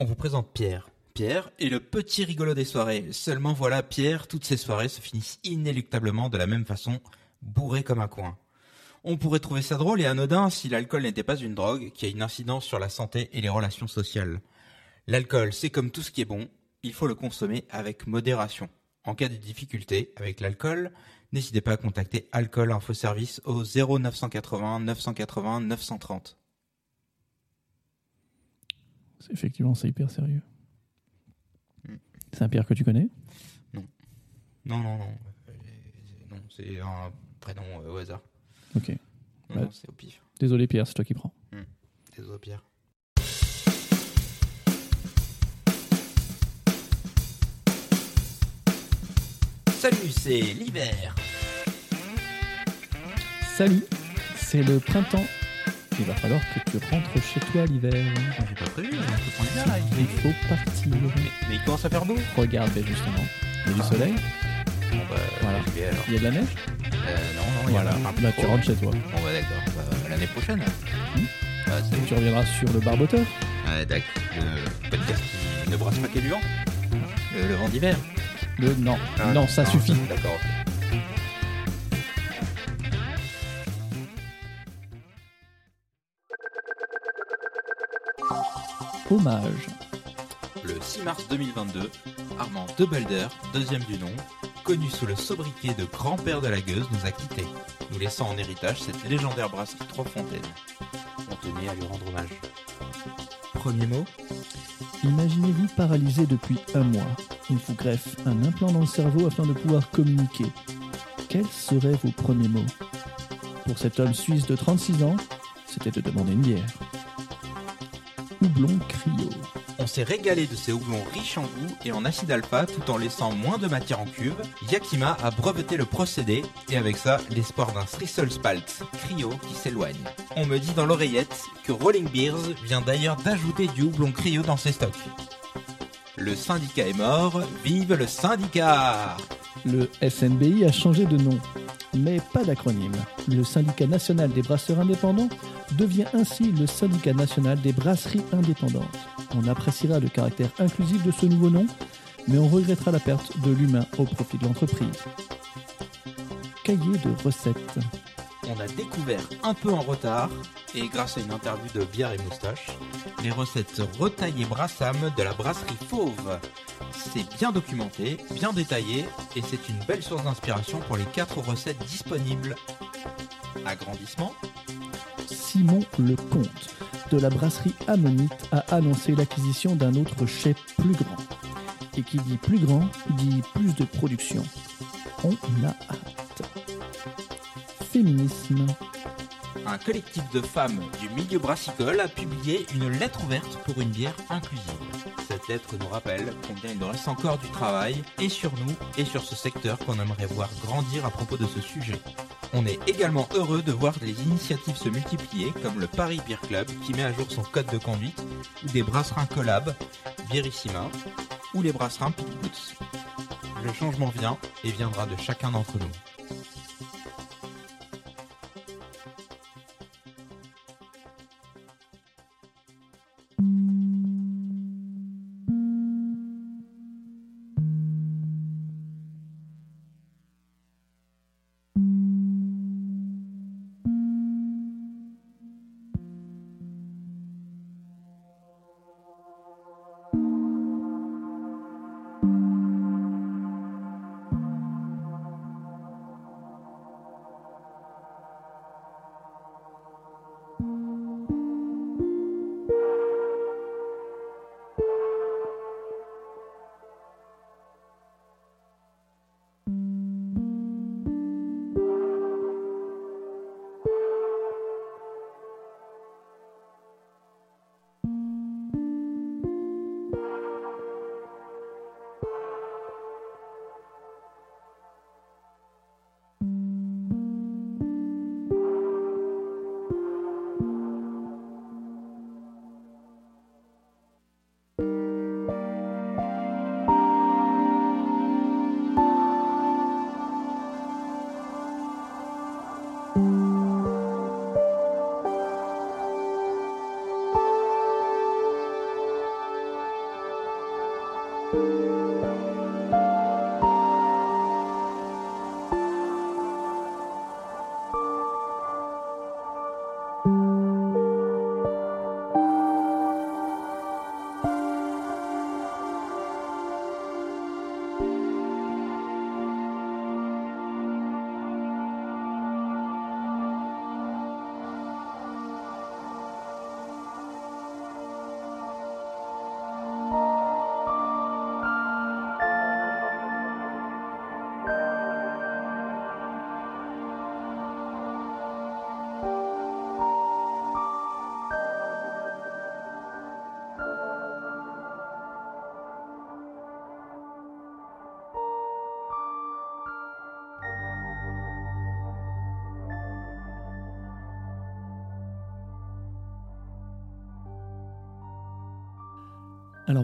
On vous présente Pierre. Pierre est le petit rigolo des soirées. Seulement voilà, Pierre, toutes ces soirées se finissent inéluctablement de la même façon, bourré comme un coin. On pourrait trouver ça drôle et anodin si l'alcool n'était pas une drogue qui a une incidence sur la santé et les relations sociales. L'alcool, c'est comme tout ce qui est bon, il faut le consommer avec modération. En cas de difficulté avec l'alcool, n'hésitez pas à contacter Alcool Info Service au 0980 980 930. C'est- Effectivement, c'est hyper sérieux. Mm. C'est un Pierre que tu connais? Non, non, non. Euh, Non, c'est un prénom euh, au hasard. Ok. Non, non, c'est au pif. Désolé Pierre, c'est toi qui prends. Désolé, Pierre. Salut, c'est l'hiver. Salut, c'est le printemps. Il va falloir que tu rentres chez toi l'hiver. J'ai pas prévu, on peut prendre l'hiver là. Il faut partir. Mais, mais il commence à faire beau. Regarde, justement. Il y a du soleil, Bon, bah, Voilà. j'y vais alors. il y a de la neige. Euh, non, non, il y Voilà, en a là tu trop. rentres chez toi. Bon, bah d'accord, Bah, l'année prochaine. Hmm. Ah, Tu reviendras sur le barboteur. Ah, d'accord. Le podcast qui ne brasse pas qu'est du vent. Le, le vent d'hiver. Le non, Ah, non, ça suffit. D'accord, Hommage. Le 6 mars 2022, Armand Debelder, deuxième du nom, connu sous le sobriquet de grand-père de la gueuse, nous a quittés, nous laissant en héritage cette légendaire brasserie Trois Fontaines. On tenait à lui rendre hommage. Premier mot Imaginez-vous paralysé depuis un mois. On vous greffe un implant dans le cerveau afin de pouvoir communiquer. Quels seraient vos premiers mots? Pour cet homme suisse de 36 ans, c'était de demander une bière. Régalé de ces houblons riches en goût et en acide alpha tout en laissant moins de matière en cuve. Yakima a breveté le procédé et avec ça, l'espoir d'un Spalt cryo qui s'éloigne. On me dit dans l'oreillette que Rolling Beers vient d'ailleurs d'ajouter du houblon cryo dans ses stocks. Le syndicat est mort, vive le syndicat Le SNBI a changé de nom, mais pas d'acronyme. Le syndicat national des brasseurs indépendants devient ainsi le syndicat national des brasseries indépendantes. On appréciera le caractère inclusif de ce nouveau nom, mais on regrettera la perte de l'humain au profit de l'entreprise. Cahier de recettes. On a découvert un peu en retard, et grâce à une interview de Bière et Moustache, les recettes retaillées Brassam de la brasserie Fauve. C'est bien documenté, bien détaillé, et c'est une belle source d'inspiration pour les quatre recettes disponibles. Agrandissement Simon Lecomte de la brasserie Ammonite a annoncé l'acquisition d'un autre chai plus grand. Et qui dit plus grand dit plus de production. On a hâte. Un collectif de femmes du milieu brassicole a publié une lettre ouverte pour une bière inclusive. Cette lettre nous rappelle combien il nous reste encore du travail, et sur nous, et sur ce secteur qu'on aimerait voir grandir à propos de ce sujet. On est également heureux de voir les initiatives se multiplier, comme le Paris Beer Club qui met à jour son code de conduite, ou des brasserins collab, Bierissima, ou les brasserins Pit Boots. Le changement vient et viendra de chacun d'entre nous.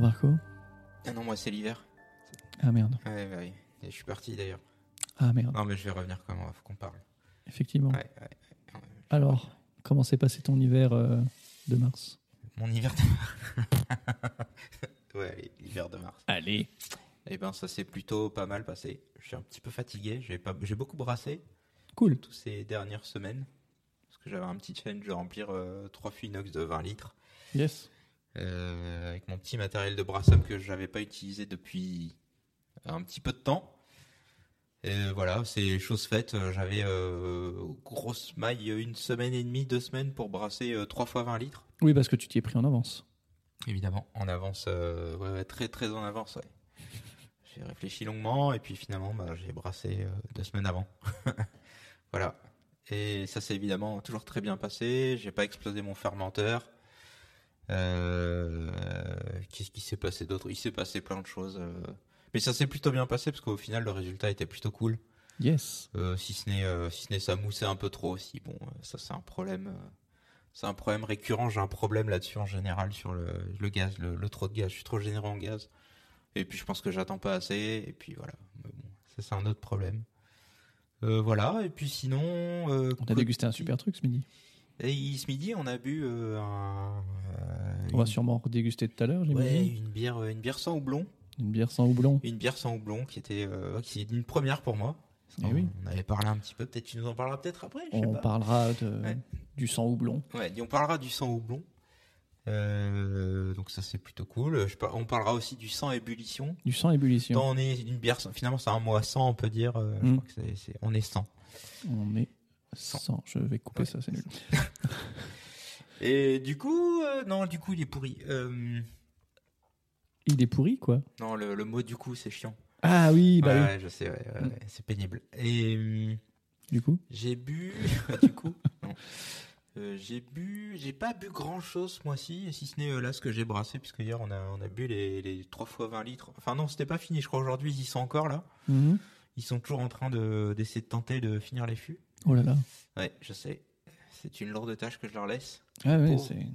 Marco Ah non, moi c'est l'hiver. Ah merde. Ouais, ouais, ouais. Et je suis parti d'ailleurs. Ah merde. Non, mais je vais revenir quand même, faut qu'on parle. Effectivement. Ouais, ouais. ouais. Alors, comment s'est passé ton hiver euh, de mars? Mon hiver de Ouais, allez, l'hiver de mars. Allez. Eh ben, ça s'est plutôt pas mal passé. Je suis un petit peu fatigué. J'ai pas, beaucoup brassé Cool. toutes ces dernières semaines. Parce que j'avais un petit challenge de remplir euh, trois fûts inox de 20 litres. Yes. Euh, avec mon petit matériel de brassable que j'avais pas utilisé depuis un petit peu de temps. Et voilà, c'est chose faite. J'avais euh, grosse maille une semaine et demie, deux semaines pour brasser euh, trois fois 20 litres. Oui, parce que tu t'y es pris en avance. Évidemment, en avance, euh, ouais, ouais, très très en avance. Ouais. J'ai réfléchi longuement et puis finalement, bah, j'ai brassé euh, deux semaines avant. voilà. Et ça s'est évidemment toujours très bien passé. J'ai pas explosé mon fermenteur. Euh, Qu'est-ce qui s'est passé d'autre? Il s'est passé plein de choses. euh. Mais ça s'est plutôt bien passé parce qu'au final, le résultat était plutôt cool. Yes. Euh, si ce n'est euh, si ce n'est ça moussait un peu trop aussi. Bon, ça c'est un problème. euh, c'est un problème récurrent. J'ai un problème là-dessus en général sur le, le gaz, le, le trop de gaz. Je suis trop généreux en gaz. Et puis je pense que j'attends pas assez. Et puis voilà. Mais bon, ça c'est un autre problème. Voilà. Et puis sinon. On a dégusté un super truc ce midi. Et ce midi, on a bu euh, un. euh, On va une- sûrement déguster tout à l'heure, ouais, j'imagine. une bière, euh, une bière sans houblon. Une bière sans houblon. Une bière sans houblon qui était, euh, qui est une première pour moi. Eh on, oui. on avait parlé un petit peu. Peut-être tu nous en parleras peut-être après. Je sais On pas. parlera de, Ouais. du sans houblon. Ouais, on parlera du sang houblon. Euh, donc ça c'est plutôt cool. Je par- on parlera aussi du sang ébullition. Du sans ébullition. On est une bière, sans- finalement c'est un mois sans, on peut dire. euh, Je Mm. crois que c'est- on est sans. On est sans. Je vais couper Ouais. ça, c'est nul. Et du coup, euh, non, du coup il est pourri. Euh, Il est pourri, quoi. non, le, le mot du coup c'est chiant. Ah oui, bah ouais, oui. je sais, ouais, ouais, Mm. c'est pénible. Et hum, Du coup j'ai bu, du coup. Euh, j'ai bu, j'ai pas bu grand chose ce mois-ci, si ce n'est euh, là ce que j'ai brassé, puisque hier on a, on a bu les, les 3 fois 20 litres. Enfin non, c'était pas fini, je crois aujourd'hui ils y sont encore là. Mhm. Ils sont toujours en train de, d'essayer de tenter de finir les fûts. Oh là là. Ouais, je sais. C'est une lourde tâche que je leur laisse. Ah c'est.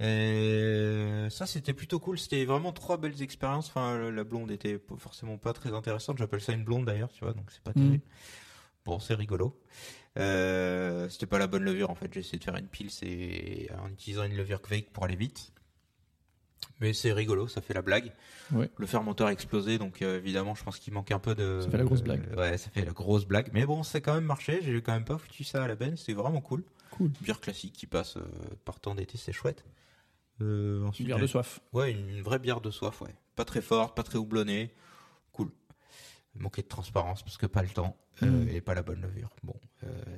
Euh, ça, c'était plutôt cool. C'était vraiment trois belles expériences. Enfin, la blonde était forcément pas très intéressante. J'appelle ça une blonde d'ailleurs, tu vois, donc c'est pas Mhm. terrible. Bon, c'est rigolo. Euh, c'était pas la bonne levure en fait. J'ai essayé de faire une pile c'est en utilisant une levure Kvake pour aller vite. Mais c'est rigolo, ça fait la blague. Ouais. Le fermenteur a explosé, donc euh, évidemment, je pense qu'il manque un peu de. Ça fait la grosse blague. euh, ouais, ça fait la grosse blague. Mais bon, c'est quand même marché. J'ai quand même pas foutu ça à la benne. C'était vraiment cool. Cool. Bière classique qui passe euh, par temps d'été, c'est chouette. Euh, Une bière de soif. Ouais, une, une vraie bière de soif, ouais. Pas très forte, pas très houblonnée. Cool. Manquait de transparence parce que pas le temps Mm. et pas la bonne levure. Bon,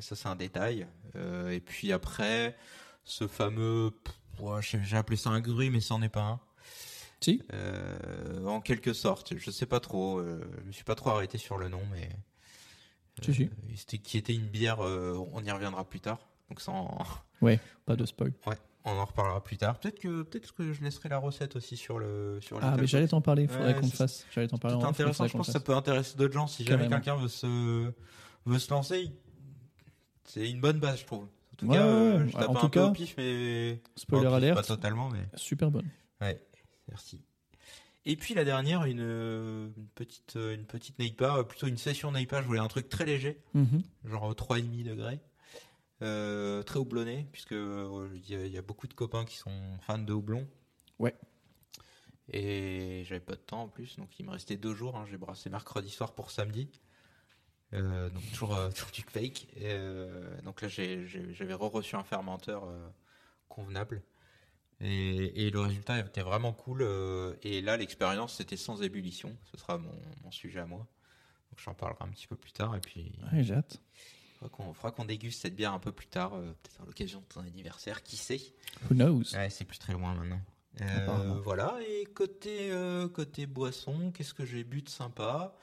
ça c'est un détail. Et puis après, ce fameux, ouais, j'ai j'ai appelé ça un gruy, mais c'en est pas un. Si Euh, en quelque sorte, je sais pas trop. euh, je me suis pas trop arrêté sur le nom, mais Si, si. euh, c'était qui était une bière. euh, on y reviendra plus tard. Donc ça, en- Pas de spoil. ouais, on en reparlera plus tard. Peut-être que peut-être que je laisserai la recette aussi sur le sur Ah, mais j'allais t'en parler. Il faudrait Ouais, qu'on le fasse. J'allais t'en parler C'est off, intéressant, je pense que ça peut intéresser d'autres gens. Si jamais quelqu'un veut se, veut se lancer, c'est une bonne base, je trouve. En tout Ouais, cas, ouais, euh, ouais. je tape En un tout peu cas, au pif, mais. Spoiler pif, alert. Pas totalement, mais. Super bonne. Ouais, merci. Et puis la dernière, une, euh, une petite, euh, une petite Neipa, euh, plutôt une session Neipa. Je voulais un truc très léger, Mhm. genre 3,5 degrés. Euh, très houblonné, puisque il y, a- il y a beaucoup de copains qui sont fans de houblon. Ouais. Et j'avais pas de temps en plus, donc il me restait deux jours. hein. J'ai brassé mercredi soir pour samedi. Euh, donc toujours, euh, toujours du fake. Et, euh, donc là, j'avais re-reçu un fermenteur convenable. Et, et le résultat était vraiment cool. euh, et là, l'expérience, c'était sans ébullition. Ce sera mon, mon sujet à moi. Donc j'en parlerai un petit peu plus tard. Et puis, Ouais, j'ai hâte. qu'on fera qu'on déguste cette bière un peu plus tard, euh, peut-être à l'occasion de ton anniversaire, qui sait? Who knows? Ouais, c'est plus très loin maintenant. Euh, voilà, et côté, euh, côté boisson, qu'est-ce que j'ai bu de sympa?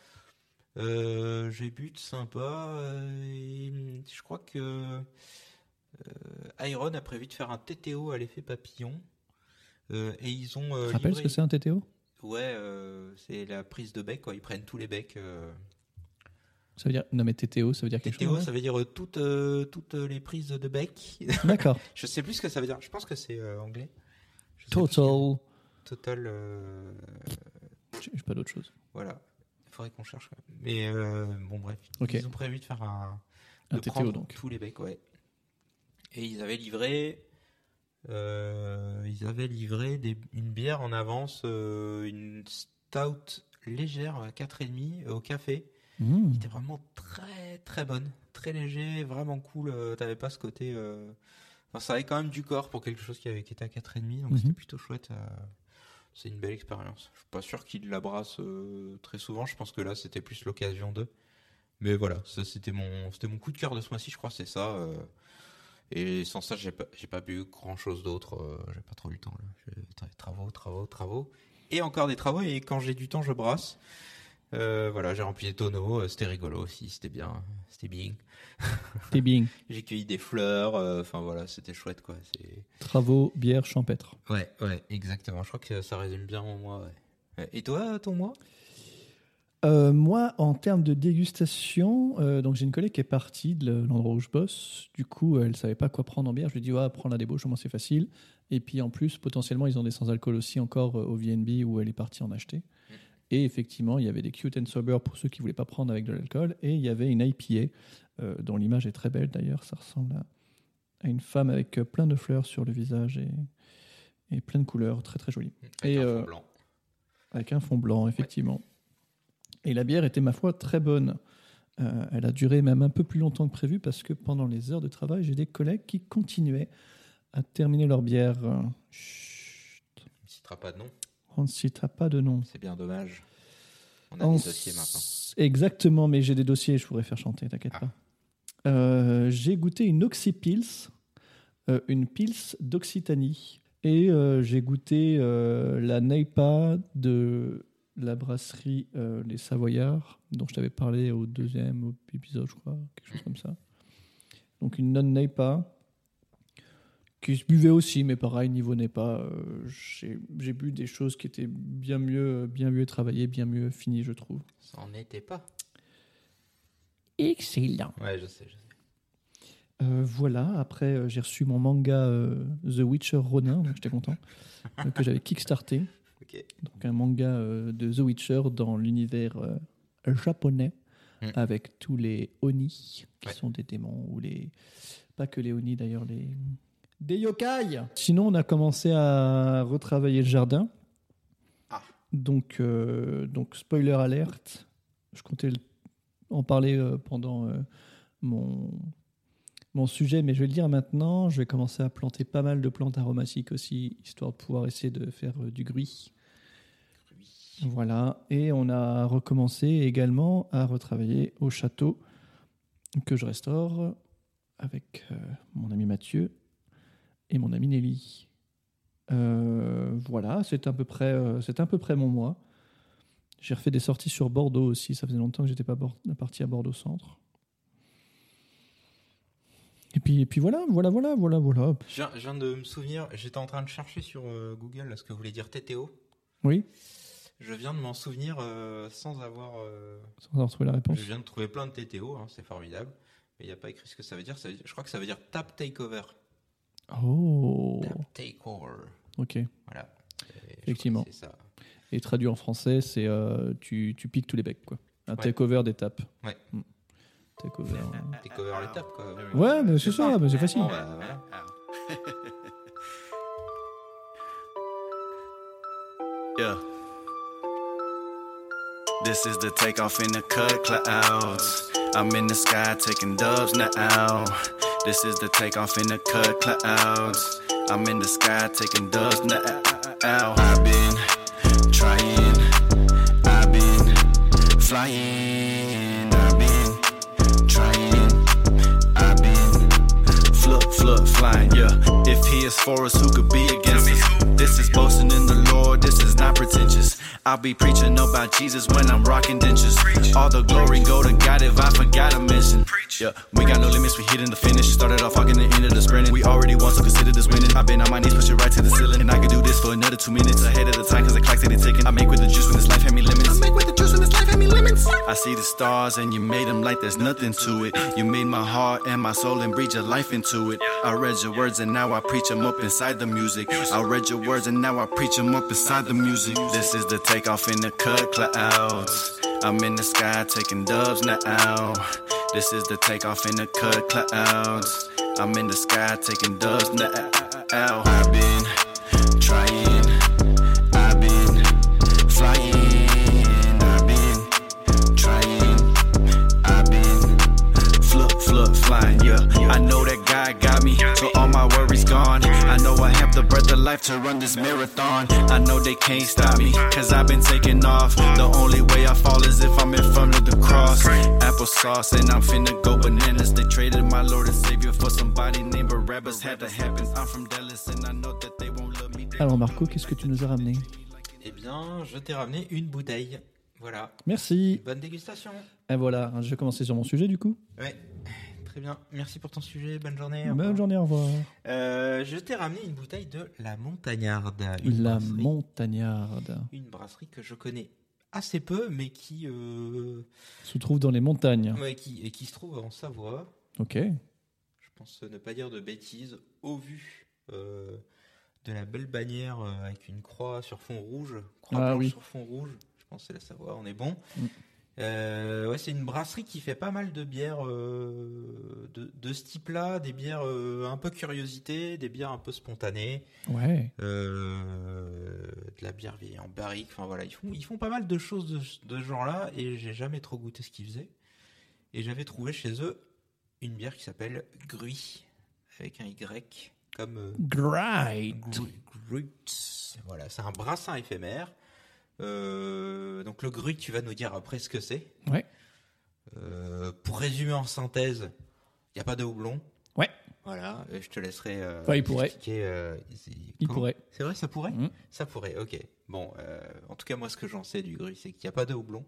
J'ai bu de sympa, et je crois que euh, Iron a prévu de faire un TTO à l'effet papillon. Euh, et ils ont. euh, Tu te rappelles ce que c'est un TTO Ouais, euh, c'est la prise de bec, quoi. Ils prennent tous les becs. Ça veut dire. Non, mais TTO, ça veut dire quelque TTO, chose ça veut dire toutes, toutes les prises de bec. D'accord. je sais plus ce que ça veut dire. Je pense que c'est anglais. Je sais plus Total. Total. J'ai pas d'autre chose. Voilà. Il faudrait qu'on cherche. quand même. Mais bon, bref. Ils ont prévu de faire un. Un TTO, donc. Tous les becs, ouais. Et ils avaient livré. euh, ils avaient livré des, une bière en avance, euh, une stout légère à 4,5 au café. Mmh. C'était vraiment très très bonne, très léger, vraiment cool. euh, T'avais pas ce côté. euh, Enfin, ça avait quand même du corps pour quelque chose qui, avait, qui était à 4,5, donc Mhm. c'était plutôt chouette. euh, C'est une belle expérience. Je suis pas sûr qu'ils la brassent euh, très souvent. Je pense que là, c'était plus l'occasion d'eux. Mais voilà, ça c'était mon, c'était mon coup de cœur de ce mois-ci, je crois, c'est ça. euh, Et sans ça, j'ai pas, j'ai pas bu grand chose d'autre. euh, J'ai pas trop eu le temps. Là. Travaux, travaux, travaux. Et encore des travaux. Et quand j'ai du temps, je brasse. Euh, voilà, j'ai rempli des tonneaux. euh, C'était rigolo aussi. C'était bien. C'était bien. T'es bien. J'ai cueilli des fleurs. Enfin voilà, c'était chouette quoi. C'est. Travaux, bière, champêtre. Ouais, ouais, exactement. Je crois que ça résume bien mon mois. Ouais. Et toi, ton mois? Euh, moi, en termes de dégustation, euh, donc j'ai une collègue qui est partie de l'endroit où je bosse. Du coup, elle savait pas quoi prendre en bière. Je lui ai dit, ouais, prends la débauche, au moins c'est facile. Et puis en plus, potentiellement, ils ont des sans-alcool aussi encore euh, au VNB où elle est partie en acheter. Et effectivement, il y avait des cute and sober pour ceux qui voulaient pas prendre avec de l'alcool. Et il y avait une IPA, dont l'image est très belle d'ailleurs. Ça ressemble à, à une femme avec plein de fleurs sur le visage et, et plein de couleurs, très très jolie. Avec Et, un fond blanc. Avec un fond blanc, effectivement. Et la bière était, ma foi, très bonne. Euh, elle a duré même un peu plus longtemps que prévu parce que pendant les heures de travail, j'ai des collègues qui continuaient à terminer leur bière. Chut, On ne citera pas de nom. on ne citera pas de nom. C'est bien dommage. On a des dossiers maintenant. Exactement, mais j'ai des dossiers, je pourrais faire chanter, t'inquiète Ah. pas. Euh, j'ai goûté une Oxypils, euh, une Pils d'Occitanie. Et euh, j'ai goûté euh, la Neipa de la brasserie euh, Les Savoyards, dont je t'avais parlé au deuxième épisode, je crois, quelque chose comme ça. Donc une non-Neipa, qui se buvait aussi, mais pareil, niveau Neipa, euh, j'ai bu des choses qui étaient bien mieux, bien mieux travaillées, bien mieux finies, je trouve. Ça en était pas. Excellent. Ouais, je sais, je sais. Euh, voilà, après j'ai reçu mon manga euh, The Witcher Ronin, donc j'étais content, que j'avais kickstarté. Donc un manga euh, de The Witcher dans l'univers euh, japonais, Mm. avec tous les Oni, qui Ouais. sont des démons, ou les... Pas que les Oni d'ailleurs, les... Des yokai Sinon on a commencé à retravailler le jardin. Ah. Donc, euh, donc spoiler alerte, je comptais en parler euh, pendant euh, mon, mon sujet, mais je vais le dire maintenant. Je vais commencer à planter pas mal de plantes aromatiques aussi, histoire de pouvoir essayer de faire euh, du gruy. Voilà, et on a recommencé également à retravailler au château que je restaure avec euh, mon ami Mathieu et mon ami Nelly. Euh, voilà, c'est à peu près, euh, c'est à peu près mon mois. J'ai refait des sorties sur Bordeaux aussi. Ça faisait longtemps que j'étais pas parti à Bordeaux Centre. Et puis, et puis voilà, voilà, voilà, voilà, voilà. Je viens, je viens de me souvenir, j'étais en train de chercher sur euh, Google là, ce que voulait dire TTO. Oui, Je viens de m'en souvenir euh, sans avoir. euh, sans avoir trouvé la réponse. Je viens de trouver plein de TTO, hein, c'est formidable. Mais il n'y a pas écrit ce que ça veut dire. ça veut dire- Je crois que ça veut dire tap takeover. Oh, Tap takeover. ok. Voilà. Et Effectivement. ça. Et traduit en français, c'est tu, tu piques tous les becs, quoi. Un Ouais. takeover d'étape. Ouais. Takeover. Takeover l'étape, quoi. Ouais, mais c'est ça, mais c'est facile. Bon, bah, voilà. Yeah. This is the takeoff in the cut clouds. I'm in the sky taking dubs now. This is the takeoff in the cut clouds. I'm in the sky taking dubs now. I've been trying, I've been flying, he is for us, who could be against us? This is boasting in the Lord, this is not pretentious. I'll be preaching about Jesus when I'm rocking dentures. All the glory go to God if I forgot to mention. Yeah, we got no limits, we hitting the finish. Started off walking the end of the sprint. We already won, so consider this winning. I've been on my knees, pushing right to the ceiling. And I can do this for another two minutes ahead of the time, cause the clock's steady ticking. I make with the juice when this life had me limits. I make with the juice when this life had me limits. I see the stars and you made them like there's nothing to it. You made my heart and my soul and breathe your life into it. I read your words and now I preach them up inside the music. I read your words and now I preach them up inside the music. This is the takeoff in the cut clouds. I'm in the sky taking dubs now. This is the takeoff in the cut clouds. I'm in the sky taking dubs now. I've been trying, I've been flying, I've been trying, I've been flying. Yeah, I know that God got me, so life to run this marathon. I know they can't stop me, cause I've been taking off. The only way I fall is if I'm in front of the cross. Applesauce, and I'm finna go bananas. They traded my Lord and Savior for somebody named Barabbas. Had to happen. I'm from Dallas, and I know that they won't love me. Alors Marco, qu'est-ce que tu nous as ramené? Eh bien, je t'ai ramené une bouteille. Voilà. Merci. Bonne dégustation. Et voilà, je vais commencer sur mon sujet du coup. Ouais. Très bien. Merci pour ton sujet. Bonne journée. Bonne journée, au revoir. Euh, je t'ai ramené une bouteille de La Montagnarde. Une La brasserie- montagnarde Une brasserie que je connais assez peu, mais qui, euh, se trouve dans les montagnes. ouais, qui, et qui se trouve en Savoie. Ok. Je pense ne pas dire de bêtises au vu euh, de la belle bannière avec une croix sur fond rouge. Croix Ah oui. sur fond rouge. Je pense que c'est la Savoie, on est bon. Mm. Euh, ouais, c'est une brasserie qui fait pas mal de bières euh, de, de ce type-là, des bières euh, un peu curiosité, des bières un peu spontanées, Ouais. de la bière vieille en barrique. Enfin voilà, ils font, ils font pas mal de choses de, de ce genre-là et j'ai jamais trop goûté ce qu'ils faisaient. Et j'avais trouvé chez eux une bière qui s'appelle Gruy avec un Y comme Grut. Voilà, c'est un brassin éphémère. Euh, donc le Gruy, tu vas nous dire après ce que c'est. Ouais. Euh, pour résumer en synthèse, il n'y a pas de houblon. Ouais. Voilà, je te laisserai. euh, Ouais, il pourrait. expliquer, euh, c'est- Il comment- pourrait. C'est vrai, ça pourrait Mhm. Ça pourrait, ok. Bon, en tout cas, moi, ce que j'en sais du Gruy, c'est qu'il n'y a pas de houblon.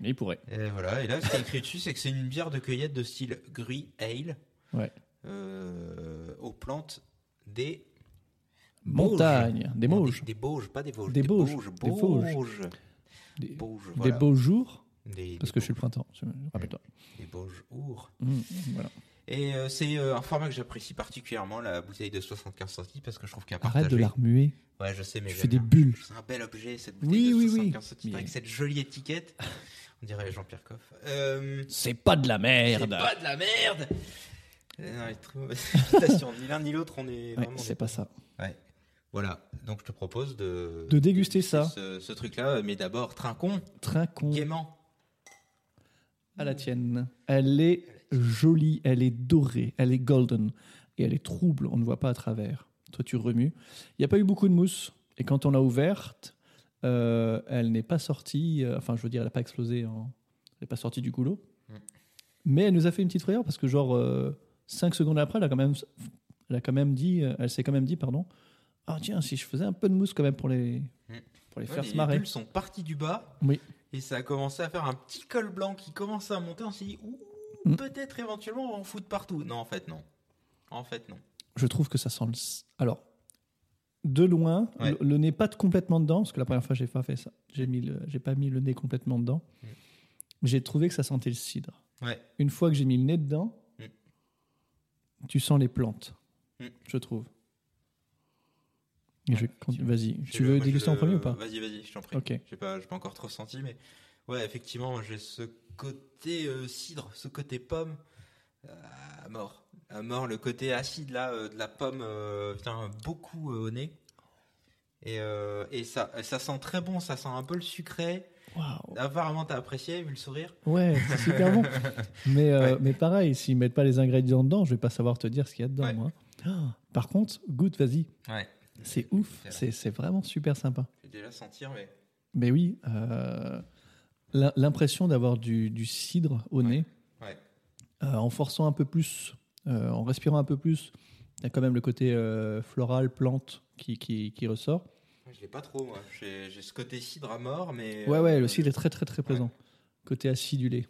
Il pourrait. Et voilà, et là, ce qui est écrit dessus, c'est que c'est une bière de cueillette de style Gruy Ale Ouais. aux plantes des Montagne. Des Non, Mauges. Des, des Bauges, pas des Vosges. Des Bauges, Bauges. des Vosges. Des, Bauges, des beaux jours. Des- Parce des que je suis le printemps. Rappelle-toi. Des Bauges Our. Mmh, voilà. Et euh, c'est euh, un format que j'apprécie particulièrement, la bouteille de 75 centilitres, parce que je trouve qu'à Arrête partager... de la remuer. Ouais, je sais, mais Tu fais des bulles. C'est un bel objet, cette Oui, bouteille de oui, oui. 75 centilitres, Mais- avec cette jolie étiquette. On dirait Jean-Pierre Coff. Euh, C'est pas de la c'est merde. pas de la merde non, mauvaise réputation. Ni l'un ni l'autre, on est Ouais, c'est pas ça. Ouais. Voilà, donc je te propose de... De déguster ça. Ce, ce truc-là, mais d'abord, trinquons, Trinquons gaiement. à la tienne. Elle est jolie, elle est dorée, elle est golden. Et elle est trouble, on ne voit pas à travers. Toi, tu remues. Il n'y a pas eu beaucoup de mousse. Et quand on l'a ouverte, euh, elle n'est pas sortie. euh, enfin, je veux dire, elle n'a pas explosé. En, elle n'est pas sortie du goulot. Mm. Mais elle nous a fait une petite frayeur parce que, genre, 5 secondes après, elle a quand même, elle a quand même dit, euh, elle s'est quand même dit, pardon, ah tiens, si je faisais un peu de mousse quand même pour les, Mm. pour les Ouais, faire les se marrer. bulles sont parties du bas. Oui. Et ça a commencé à faire un petit col blanc qui commençait à monter. On s'est dit, Mm. peut-être éventuellement on va en foutre partout. Non, en fait, non. En fait, non. Je trouve que ça sent le. Alors, de loin, Ouais. le, le nez pas complètement dedans, parce que la première fois j'ai pas fait ça. J'ai mis, le- j'ai pas mis le nez complètement dedans. Mm. J'ai trouvé que ça sentait le cidre. Ouais. Une fois que j'ai mis le nez dedans, Mm. tu sens les plantes. Mm. Je trouve. Je- Ouais. Vas-y, Je- tu veux je déguster en premier ou pas Vas-y, vas-y, je t'en prie. Ok. J'ai pas, j'ai pas encore trop senti, mais ouais, effectivement, j'ai ce côté euh, cidre, ce côté pomme euh, à mort. À mort, le côté acide là, euh, de la pomme vient beaucoup au nez. Et, et ça, ça sent très bon, ça sent un peu le sucré. Waouh. Apparemment, t'as apprécié, vu le sourire. Ouais, c'est super bon. Mais, euh, Ouais. mais pareil, s'ils mettent pas les ingrédients dedans, je vais pas savoir te dire ce qu'il y a dedans, Ouais. moi. Ah, par contre, goûte, vas-y. Ouais. C'est ouf. C'est vraiment super sympa. Je vais déjà sentir, mais. Mais oui, euh, l'im- l'impression d'avoir du, du cidre au nez, Ouais. euh, en forçant un peu plus, euh, en respirant un peu plus, il y a quand même le côté floral, plante qui, qui, qui ressort. Je l'ai pas trop, moi. J'ai j'ai ce côté cidre à mort, mais. Ouais, ouais, le cidre est très, très, très présent. Côté acidulé.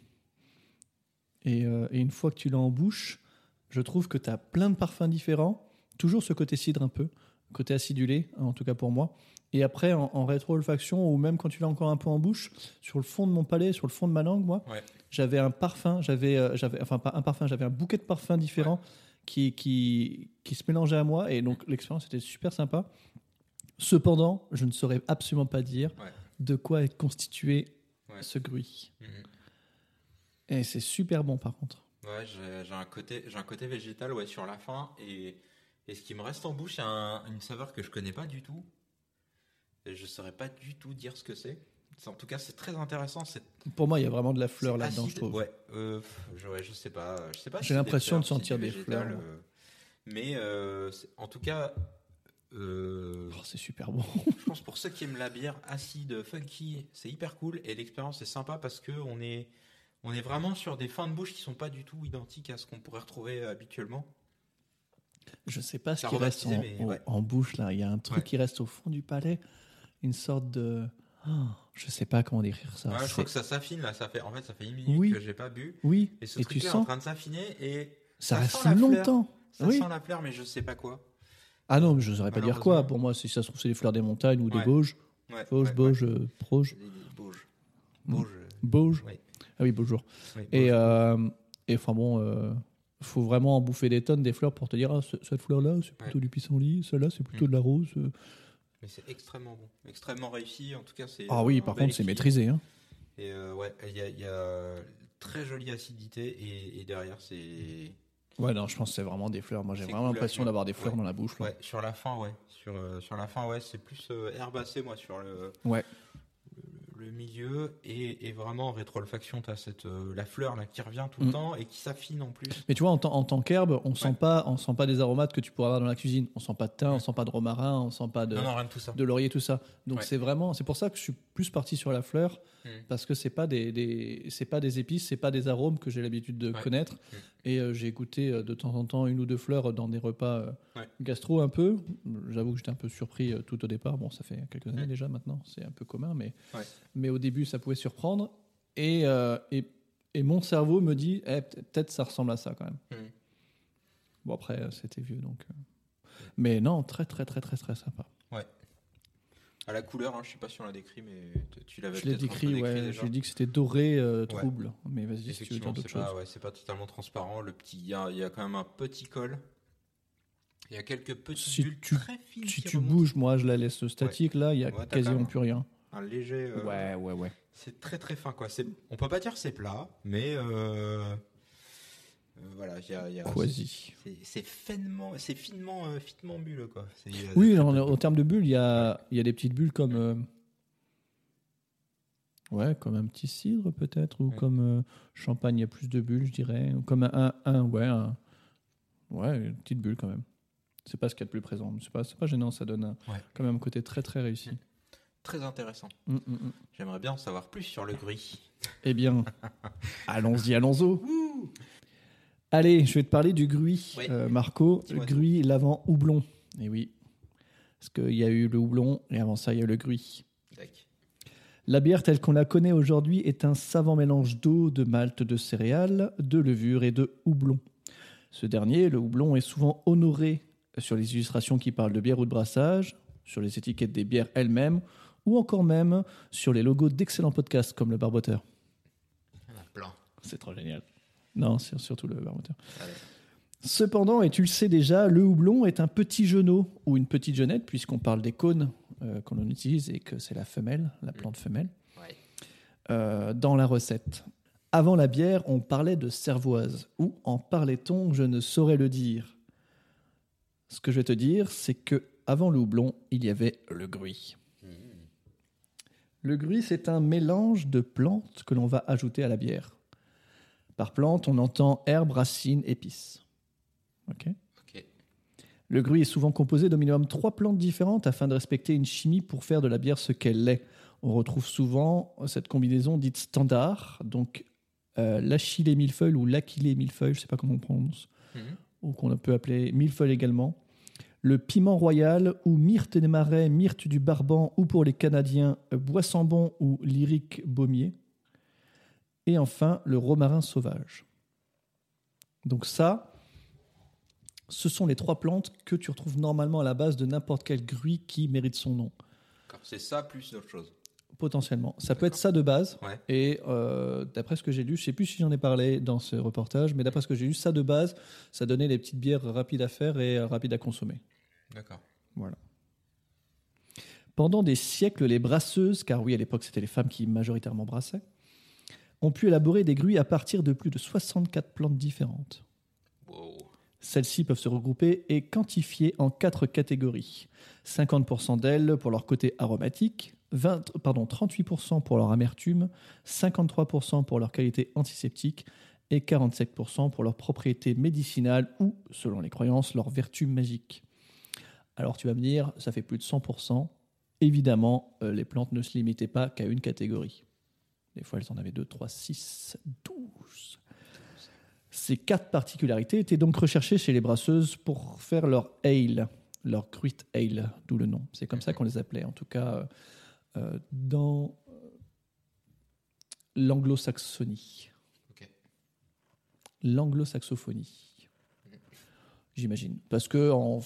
Et, et une fois que tu l'as en bouche, je trouve que tu as plein de parfums différents. Toujours ce côté cidre un peu, côté acidulé, en tout cas pour moi. Et après, en, en rétro-olfaction, ou même quand tu l'as encore un peu en bouche, sur le fond de mon palais, sur le fond de ma langue, moi, Ouais. j'avais un parfum, j'avais, euh, j'avais, enfin pas un parfum, j'avais un bouquet de parfums différents qui, qui, qui se mélangeaient à moi. Et donc l'expérience était super sympa. Cependant, je ne saurais absolument pas dire Ouais. de quoi est constitué ce gruy. Mhm. Et c'est super bon par contre. Ouais, j'ai j'ai un côté, j'ai un côté végétal, ouais, sur la fin, et, et ce qui me reste en bouche, c'est un- une saveur que je connais pas du tout, et je saurais pas du tout dire ce que c'est. En tout cas, c'est très intéressant. Pour moi, il y a vraiment de la fleur là-dedans, je trouve. Ouais, euh, je, ouais, je sais pas, je sais pas. J'ai si l'impression de sentir si des végétal, fleurs. euh, mais euh, en tout cas, Oh, c'est super bon. je pense pour ceux qui aiment la bière acide, funky, c'est hyper cool et l'expérience est sympa parce que on est, on est vraiment sur des fins de bouche qui sont pas du tout identiques à ce qu'on pourrait retrouver habituellement. Je sais pas ce qui reste en, aromatisé, mais en- ouais. en bouche là. Il y a un truc Ouais. qui reste au fond du palais, une sorte de. Oh, je sais pas comment décrire ça. Ouais, je crois que ça s'affine là, ça fait en fait ça fait une minute Oui. que j'ai pas bu Oui, et ce et tu truc est en sens, train de s'affiner et ça, ça reste sent la fleur. longtemps. ça Oui. sent la fleur mais je sais pas quoi. Ah non, mais je ne saurais pas dire quoi. Pour moi, si ça se trouve, c'est des fleurs des montagnes ou des Ouais. Bauges. Bauges, euh, Proges. Bauges. Bauges, Bauges. Ah oui, bonjour. Et, Bauges. euh, et enfin bon, euh, faut vraiment en bouffer des tonnes des fleurs pour te dire ah, ce- cette fleur-là, c'est plutôt Ouais. du pissenlit, celle-là, c'est plutôt de la rose. Mais c'est extrêmement bon, extrêmement réussi. En tout cas, c'est. Ah oui, par contre, c'est maîtrisé. Hein. Et euh, ouais, il y a, y a très jolie acidité et, et derrière c'est. Ouais, non, je pense que c'est vraiment des fleurs. Moi, j'ai vraiment cool, l'impression d'avoir des fleurs Ouais. dans la bouche. là. Ouais, sur la fin, ouais. Sur, euh, sur la fin, ouais, c'est plus euh, herbacé, moi, sur le, Ouais. Le, milieu. Et, et vraiment, en rétro-olfaction, t'as cette, euh, la fleur là, qui revient tout le Mm. temps et qui s'affine en plus. Mais tu vois, en, tant- en tant qu'herbe, on sent Ouais. pas, on sent pas des aromates que tu pourrais avoir dans la cuisine. On sent pas de thym, on sent pas de romarin, on sent pas de, Non, non, rien de tout ça. de laurier, tout ça. Donc Ouais. c'est vraiment, c'est pour ça que je suis plus parti sur la fleur Mm. parce que c'est pas des, des c'est pas des épices, c'est pas des arômes que j'ai l'habitude de Ouais. connaître. Mm. Et euh, j'ai goûté euh, de temps en temps une ou deux fleurs dans des repas euh, Ouais. gastro un peu. J'avoue que j'étais un peu surpris euh, tout au départ. Bon, ça fait quelques années déjà maintenant, c'est un peu commun, mais Ouais. mais au début ça pouvait surprendre. Et et, et mon cerveau me dit, eh, peut- peut-être ça ressemble à ça quand même. Mm. Bon après c'était vieux donc. Mais non, très très très très très sympa. À la couleur, hein, je sais pas si on l'a décrit, mais tu l'avais Je l'ai décrit, ouais. déjà. Je lui ai dit que c'était doré euh, trouble. Mais vas-y, si tu veux dire d'autres c'est pas, choses. ouais, c'est pas totalement transparent. Le petit, il y a, il y a quand même un petit col. Il y a quelques petites Si bulles tu- très fines Si qui tu remontent. bouges, moi je la laisse statique. Là, il y a quasiment plus rien. Un léger. euh, ouais, ouais, ouais. C'est très très fin quoi. On peut pas dire que c'est plat, mais euh, voilà, il y a, il y a- Quasi. C'est, finement, c'est finement, euh, finement bulle quoi. A- Oui, en, en termes de bulles, il y a, il y a des petites bulles comme. euh, ouais, comme un petit cidre peut-être, ou Ouais. comme euh, champagne, il y a plus de bulles, je dirais. Ou comme un, un, un- ouais, un- ouais, une petite bulle quand même. C'est pas ce qu'il y a de plus présent. mais C'est pas, c'est pas gênant, ça donne un- Ouais. quand même un côté très très réussi. Très intéressant. Mm, mm, mm. J'aimerais bien en savoir plus sur le gris. Eh bien, allons-y, allons-y. Allez, je vais te parler du gruy, Oui. euh, Marco. Dis-moi Gruy, l'avant houblon. Et oui, parce qu'il y a eu le houblon et avant ça, il y a eu le gruy. La bière telle qu'on la connaît aujourd'hui est un savant mélange d'eau, de malt, de céréales, de levure et de houblon. Ce dernier, le houblon, est souvent honoré sur les illustrations qui parlent de bière ou de brassage, sur les étiquettes des bières elles-mêmes, ou encore même sur les logos d'excellents podcasts comme le Barboteur. Il y en a plein. C'est trop génial. Non, c'est surtout le Barboteur. Allez. Cependant, et tu le sais déjà, le houblon est un petit genou ou une petite jeunette, puisqu'on parle des cônes euh, qu'on utilise et que c'est la femelle, la plante femelle, Ouais. euh, dans la recette. Avant la bière, on parlait de cervoise. Ou en parlait-on Je ne saurais le dire. Ce que je vais te dire, c'est que avant le houblon, il y avait le gruy. Le gruy, c'est un mélange de plantes que l'on va ajouter à la bière. Par plante, on entend épices. Ok Ok. Le gruy est souvent composé d'au minimum trois plantes différentes afin de respecter une chimie pour faire de la bière ce qu'elle est. On retrouve souvent cette combinaison dite standard, donc euh, l'achillée millefeuille ou l'aquilée millefeuille, je ne sais pas comment on prononce, Mhm. ou qu'on peut appeler millefeuille également. Le piment royal ou myrte des marais, myrte du barban ou pour les Canadiens, euh, boissambon ou lyrique baumier. Et enfin, le romarin sauvage. Donc ça, ce sont les trois plantes que tu retrouves normalement à la base de n'importe quel gruy qui mérite son nom. C'est ça plus d'autres choses. potentiellement. Ça peut être ça de base, Ouais. et euh, d'après ce que j'ai lu, je sais plus si j'en ai parlé dans ce reportage, mais d'après ce que j'ai lu, ça de base, ça donnait des petites bières rapides à faire et euh, rapides à consommer. D'accord. Voilà. Pendant des siècles, les brasseuses, car oui, à l'époque c'était les femmes qui majoritairement brassaient, ont pu élaborer des gruys à partir de plus de 64 plantes différentes. Celles-ci peuvent se regrouper et quantifier en quatre catégories. 50% d'elles pour leur côté aromatique, 20, pardon, 38% pour leur amertume, 53% pour leur qualité antiseptique et 47% pour leurs propriétés médicinales ou, selon les croyances, leur vertu magique. Alors tu vas me dire, ça fait plus de 100%. Évidemment, euh, les plantes ne se limitaient pas qu'à une catégorie. Des fois, elles en avaient 2, 3, 6, 12. Ces quatre particularités étaient donc recherchées chez les brasseuses pour faire leur ale, leur gruit ale, d'où le nom. C'est comme ça qu'on les appelait, en tout cas euh, euh, dans euh, l'anglo-saxonie. L'anglo-saxophonie, j'imagine. Parce que en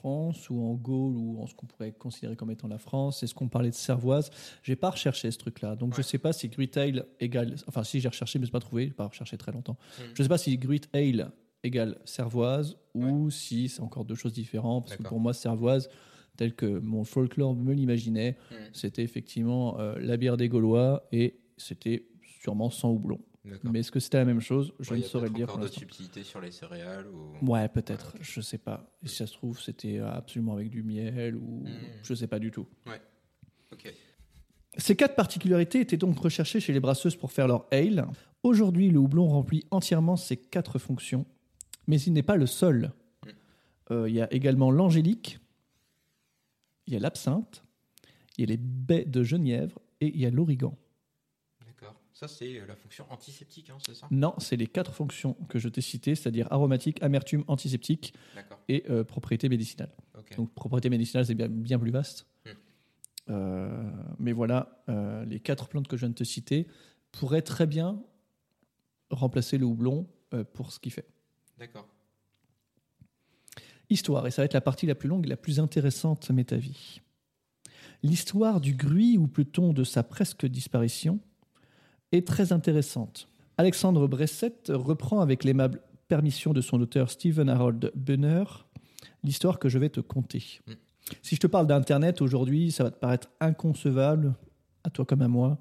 France ou en Gaule ou en ce qu'on pourrait considérer comme étant la France, est-ce qu'on parlait de cervoise J'ai pas recherché ce truc-là, donc je Ouais. sais pas si gruit ale égale. Enfin, si j'ai recherché, mais je pas trouvé. J'ai pas recherché très longtemps. Mhm. Je sais pas si gruit ale égale cervoise ou si c'est encore deux choses différentes. Parce que pour moi, cervoise, tel que mon folklore me l'imaginait, Mhm. c'était effectivement euh, la bière des Gaulois et c'était sûrement sans houblon. Mais est-ce que c'était la même chose? Je Ouais, ne y a saurais le dire encore d'autres subtilités sur les céréales ou. Ouais, peut-être. Ouais, ok. Je sais pas. Et si ça se trouve, c'était absolument avec du miel ou Mhm. je sais pas du tout. Ok. Ces quatre particularités étaient donc recherchées chez les brasseuses pour faire leur ale. Aujourd'hui, le houblon remplit entièrement ces quatre fonctions, mais il n'est pas le seul. Mm. Euh, Il y a également l'angélique, il y a l'absinthe, il y a les baies de genièvre et il y a l'origan. Ça, c'est euh, la fonction antiseptique, hein, c'est ça? Non, c'est les quatre fonctions que je t'ai citées, c'est-à-dire aromatique, amertume, antiseptique et euh, propriété médicinale. Donc propriété médicinale, c'est bien, bien plus vaste. Mm. Euh, mais voilà, euh, les quatre plantes que je viens de te citer pourraient très bien remplacer le houblon pour ce qu'il fait. D'accord. Histoire, et ça va être la partie la plus longue et la plus intéressante de ta vie. L'histoire du gruy, ou plutôt de sa presque disparition, est très intéressante. Alexandre Bresset reprend avec l'aimable permission de son auteur Stephen Harold Bunner l'histoire que je vais te conter. Mm. Si je te parle d'Internet aujourd'hui, ça va te paraître inconcevable, à toi comme à moi,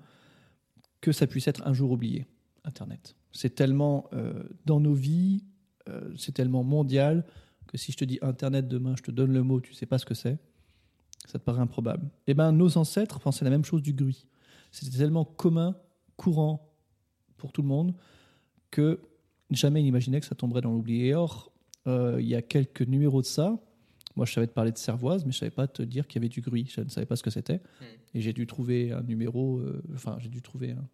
que ça puisse être un jour oublié, Internet. C'est tellement euh, dans nos vies, euh, c'est tellement mondial, que si je te dis Internet demain, je te donne le mot, tu sais pas ce que c'est, ça te paraît improbable. Eh bien, nos ancêtres pensaient la même chose du gruy. C'était tellement commun, courant pour tout le monde, que jamais ils n'imaginaient que ça tomberait dans l'oubli. Et or, euh, il y a quelques numéros de ça. Moi, je savais te parler de cervoise, mais je savais pas te dire qu'il y avait du gruy. Je ne savais pas ce que c'était. Et j'ai dû trouver un numéro. euh, enfin, j'ai dû trouver un.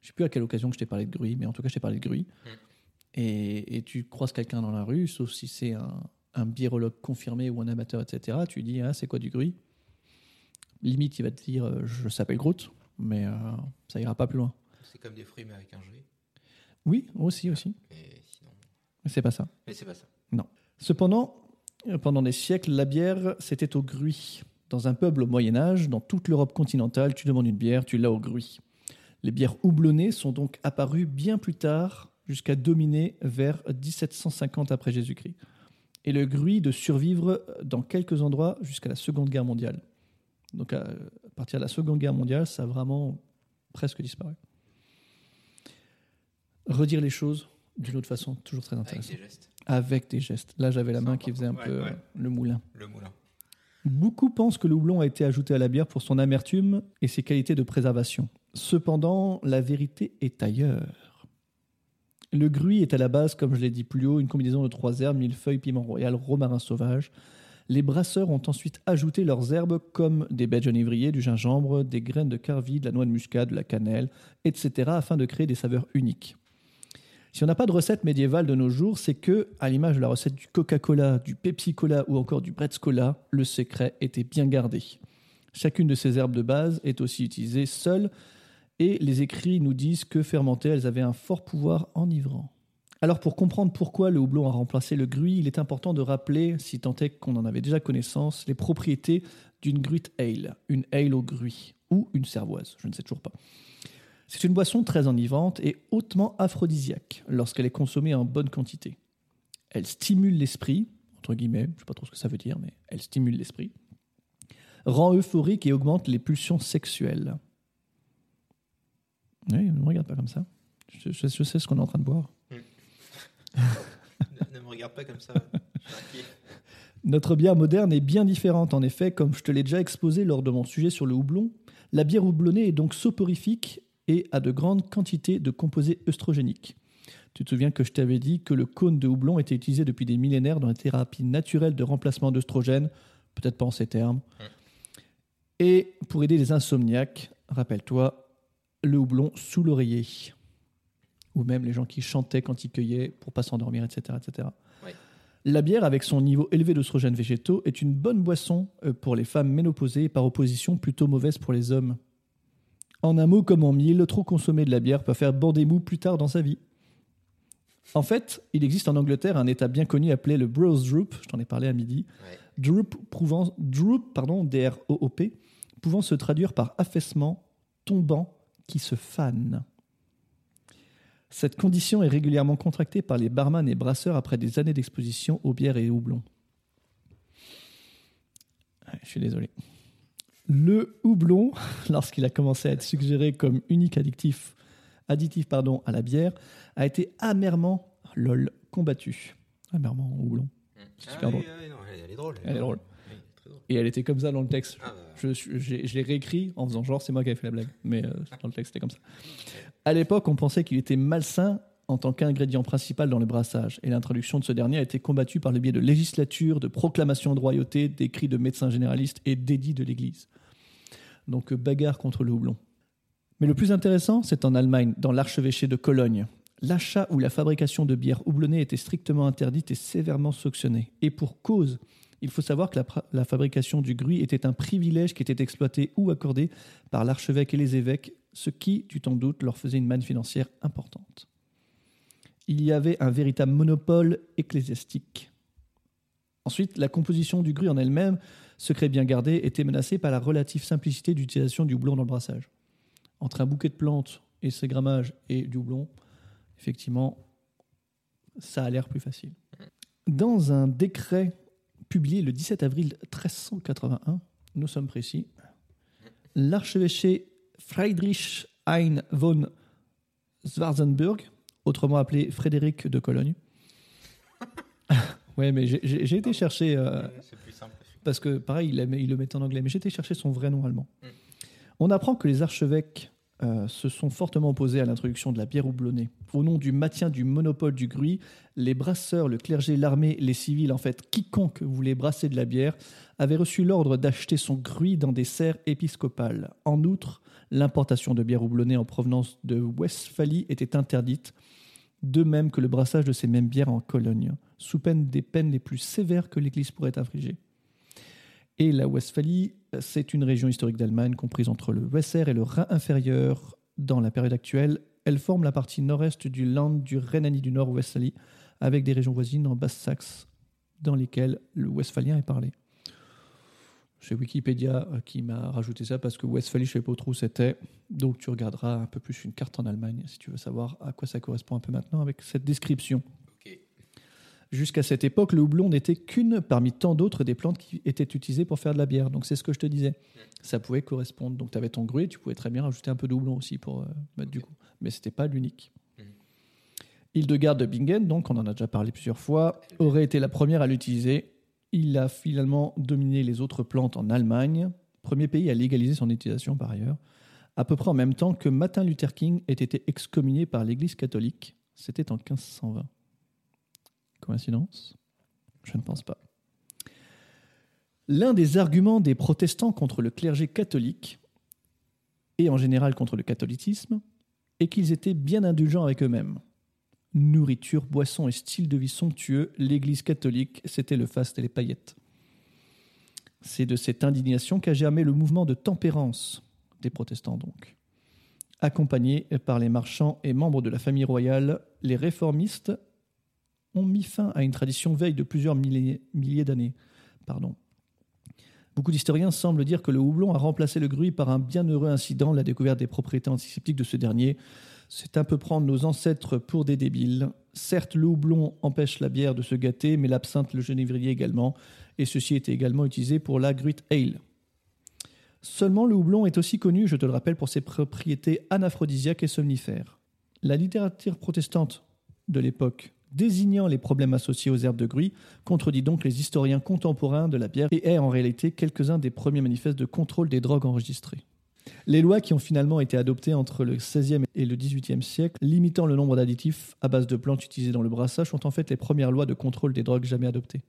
Je sais plus à quelle occasion que je t'ai parlé de gruy, mais en tout cas, je t'ai parlé de gruy. Mm. Et, et tu croises quelqu'un dans la rue, sauf si c'est un, un biérologue confirmé ou un amateur, etc. Tu lui dis, ah, c'est quoi du gruy? Limite, il va te dire, euh, je s'appelle Groot, mais euh, ça ira pas plus loin. C'est comme des fruits, mais avec un G. Oui, aussi, aussi. Mais sinon. Mais c'est pas ça. Mais c'est pas ça. Cependant, euh, pendant des siècles, la bière, c'était au gruy. Dans un peuple au Moyen-Âge, dans toute l'Europe continentale, tu demandes une bière, tu l'as au gruy. Les bières houblonnées sont donc apparues bien plus tard, jusqu'à dominer vers 1750 après Jésus-Christ. Et le gruy de survivre dans quelques endroits jusqu'à la Seconde Guerre mondiale. Donc à, à partir de la Seconde Guerre mondiale, ça a vraiment presque disparu. Redire les choses d'une autre façon, toujours très Avec intéressant des gestes. avec des gestes. Là, j'avais la main qui faisait un Ouais, peu ouais. le moulin. Le moulin. Beaucoup pensent que le houblon a été ajouté à la bière pour son amertume et ses qualités de préservation. Cependant, la vérité est ailleurs. Le gruy est à la base, comme je l'ai dit plus haut, une combinaison de trois herbes, millefeuille, piment royal, romarin sauvage. Les brasseurs ont ensuite ajouté leurs herbes comme des baies genévrier, du gingembre, des graines de carvi, de la noix de muscade, de la cannelle, etc. afin de créer des saveurs uniques. Si on n'a pas de recette médiévale de nos jours, c'est que, à l'image de la recette du Coca-Cola, du Pepsi-Cola ou encore du Bretz-Cola, le secret était bien gardé. Chacune de ces herbes de base est aussi utilisée seule et les écrits nous disent que fermentées, elles avaient un fort pouvoir enivrant. Alors pour comprendre pourquoi le houblon a remplacé le gruy, il est important de rappeler, si tant est qu'on en avait déjà connaissance, les propriétés d'une gruite ale, une ale au gruy, ou une cervoise, je ne sais toujours pas. C'est une boisson très enivrante et hautement aphrodisiaque lorsqu'elle est consommée en bonne quantité. Elle stimule l'esprit, entre guillemets, je ne sais pas trop ce que ça veut dire, mais elle stimule l'esprit, rend euphorique et augmente les pulsions sexuelles. Oui, ne me regarde pas comme ça. Je, je- je sais ce qu'on est en train de boire. ne, ne me regarde pas comme ça. Notre bière moderne est bien différente, en effet, comme je te l'ai déjà exposé lors de mon sujet sur le houblon. La bière houblonnée est donc soporifique et a de grandes quantités de composés œstrogéniques. Tu te souviens que je t'avais dit que le cône de houblon était utilisé depuis des millénaires dans les thérapies naturelles de remplacement d'œstrogènes, peut-être pas en ces termes. Et pour aider les insomniaques, rappelle-toi, le houblon sous l'oreiller. Ou même les gens qui chantaient quand ils cueillaient pour pas s'endormir, etc. etc. La bière, avec son niveau élevé d'oestrogènes végétaux, est une bonne boisson euh, pour les femmes ménopausées et par opposition plutôt mauvaise pour les hommes. En un mot comme en mille, trop consommer de la bière peut faire bander mou plus tard dans sa vie. En fait, il existe en Angleterre un état bien connu appelé le Bros Droop, je t'en ai parlé à midi. Ouais. Droop, prouvant, droop pardon, D-R-O-O-P, pouvant se traduire par affaissement, tombant, qui se fane. Cette condition est régulièrement contractée par les barman et brasseurs après des années d'exposition aux bières et aux houblons. Ouais, Je suis désolé. Le houblon, lorsqu'il a commencé à être suggéré comme unique additif, additif pardon, à la bière, a été amèrement, lol, combattu. Amèrement houblon. Super Ah drôle. oui, non, elle, est drôle. Elle est drôle. Oui, très drôle. Et elle était comme ça dans le texte. Ah, bah, Je, je- j'ai- je l'ai réécrit en faisant genre c'est moi qui avais fait la blague. Mais euh, dans le texte, c'était comme ça. À l'époque, on pensait qu'il était malsain en tant qu'ingrédient principal dans le brassage. Et l'introduction de ce dernier a été combattue par le biais de législatures, de proclamations de royauté, d'écrits de médecins généralistes et d'édits de l'Église. Donc euh, bagarre contre le houblon. Mais le plus intéressant, c'est en Allemagne, dans l'archevêché de Cologne. L'achat ou la fabrication de bière houblonnée était strictement interdite et sévèrement sanctionnée. Et pour cause, il faut savoir que la fabrication du gruy était un privilège qui était exploité ou accordé par l'archevêque et les évêques, ce qui, tu t'en doutes, leur faisait une manne financière importante. Il y avait un véritable monopole ecclésiastique. Ensuite, la composition du gruy en elle-même, secret bien gardé, était menacée par la relative simplicité d'utilisation du houblon dans le brassage. Entre un bouquet de plantes et ses grammages et du houblon, effectivement, ça a l'air plus facile. Dans un décret publié le 17 avril 1381, nous sommes précis, l'archevêché Friedrich Hein von Schwarzenberg, autrement appelé Frédéric de Cologne. ouais, mais j'ai- été chercher, euh, C'est plus simple. parce que pareil, il le met en anglais, mais j'ai été chercher son vrai nom allemand. Mm. On apprend que les archevêques euh, se sont fortement opposés à l'introduction de la bière houblonnée. Au nom du maintien du monopole du gruy, les brasseurs, le clergé, l'armée, les civils, en fait, quiconque voulait brasser de la bière, avait reçu l'ordre d'acheter son gruy dans des serres épiscopales. En outre, l'importation de bière houblonnée en provenance de Westphalie était interdite, de même que le brassage de ces mêmes bières en Cologne, sous peine des peines les plus sévères que l'Église pourrait infliger. Et la Westphalie, c'est une région historique d'Allemagne comprise entre le Weser et le Rhin inférieur. Dans la période actuelle, elle forme la partie nord-est du Land du Rhénanie du Nord-Westphalie, avec des régions voisines en Basse-Saxe, dans lesquelles le westphalien est parlé. C'est Wikipédia euh, qui m'a rajouté ça parce que Westphalie, je ne sais pas trop où c'était. Donc tu regarderas un peu plus une carte en Allemagne si tu veux savoir à quoi ça correspond un peu maintenant avec cette description. Jusqu'à cette époque, le houblon n'était qu'une parmi tant d'autres des plantes qui étaient utilisées pour faire de la bière. Donc c'est ce que je te disais. Ça pouvait correspondre. Donc tu avais ton gruy, tu pouvais très bien rajouter un peu de houblon aussi pour euh, mettre du coup. Mais c'était pas l'unique. Mhm. Hildegarde de Bingen, donc on en a déjà parlé plusieurs fois, aurait été la première à l'utiliser. Il a finalement dominé les autres plantes en Allemagne, premier pays à légaliser son utilisation par ailleurs, à peu près en même temps que Martin Luther King ait été excommunié par l'Église catholique. C'était en 1520. Coïncidence? Je ne pense pas. L'un des arguments des protestants contre le clergé catholique, et en général contre le catholicisme, est qu'ils étaient bien indulgents avec eux-mêmes. Nourriture, boissons et style de vie somptueux, l'Église catholique, c'était le faste et les paillettes. C'est de cette indignation qu'a germé le mouvement de tempérance des protestants donc. Accompagnés par les marchands et membres de la famille royale, les réformistes ont mis fin à une tradition veille de plusieurs milliers, d'années. Pardon. Beaucoup d'historiens semblent dire que le houblon a remplacé le gruy par un bienheureux incident, la découverte des propriétés antiseptiques de ce dernier. C'est un peu prendre nos ancêtres pour des débiles. Certes, le houblon empêche la bière de se gâter, mais l'absinthe, le genévrier également, et ceci était également utilisé pour la gruit ale. Seulement, le houblon est aussi connu, je te le rappelle, pour ses propriétés anaphrodisiaques et somnifères. La littérature protestante de l'époque désignant les problèmes associés aux herbes de gruy, contredit donc les historiens contemporains de la bière et est en réalité quelques-uns des premiers manifestes de contrôle des drogues enregistrés. Les lois qui ont finalement été adoptées entre le XVIe et le XVIIIe siècle, limitant le nombre d'additifs à base de plantes utilisées dans le brassage, sont en fait les premières lois de contrôle des drogues jamais adoptées.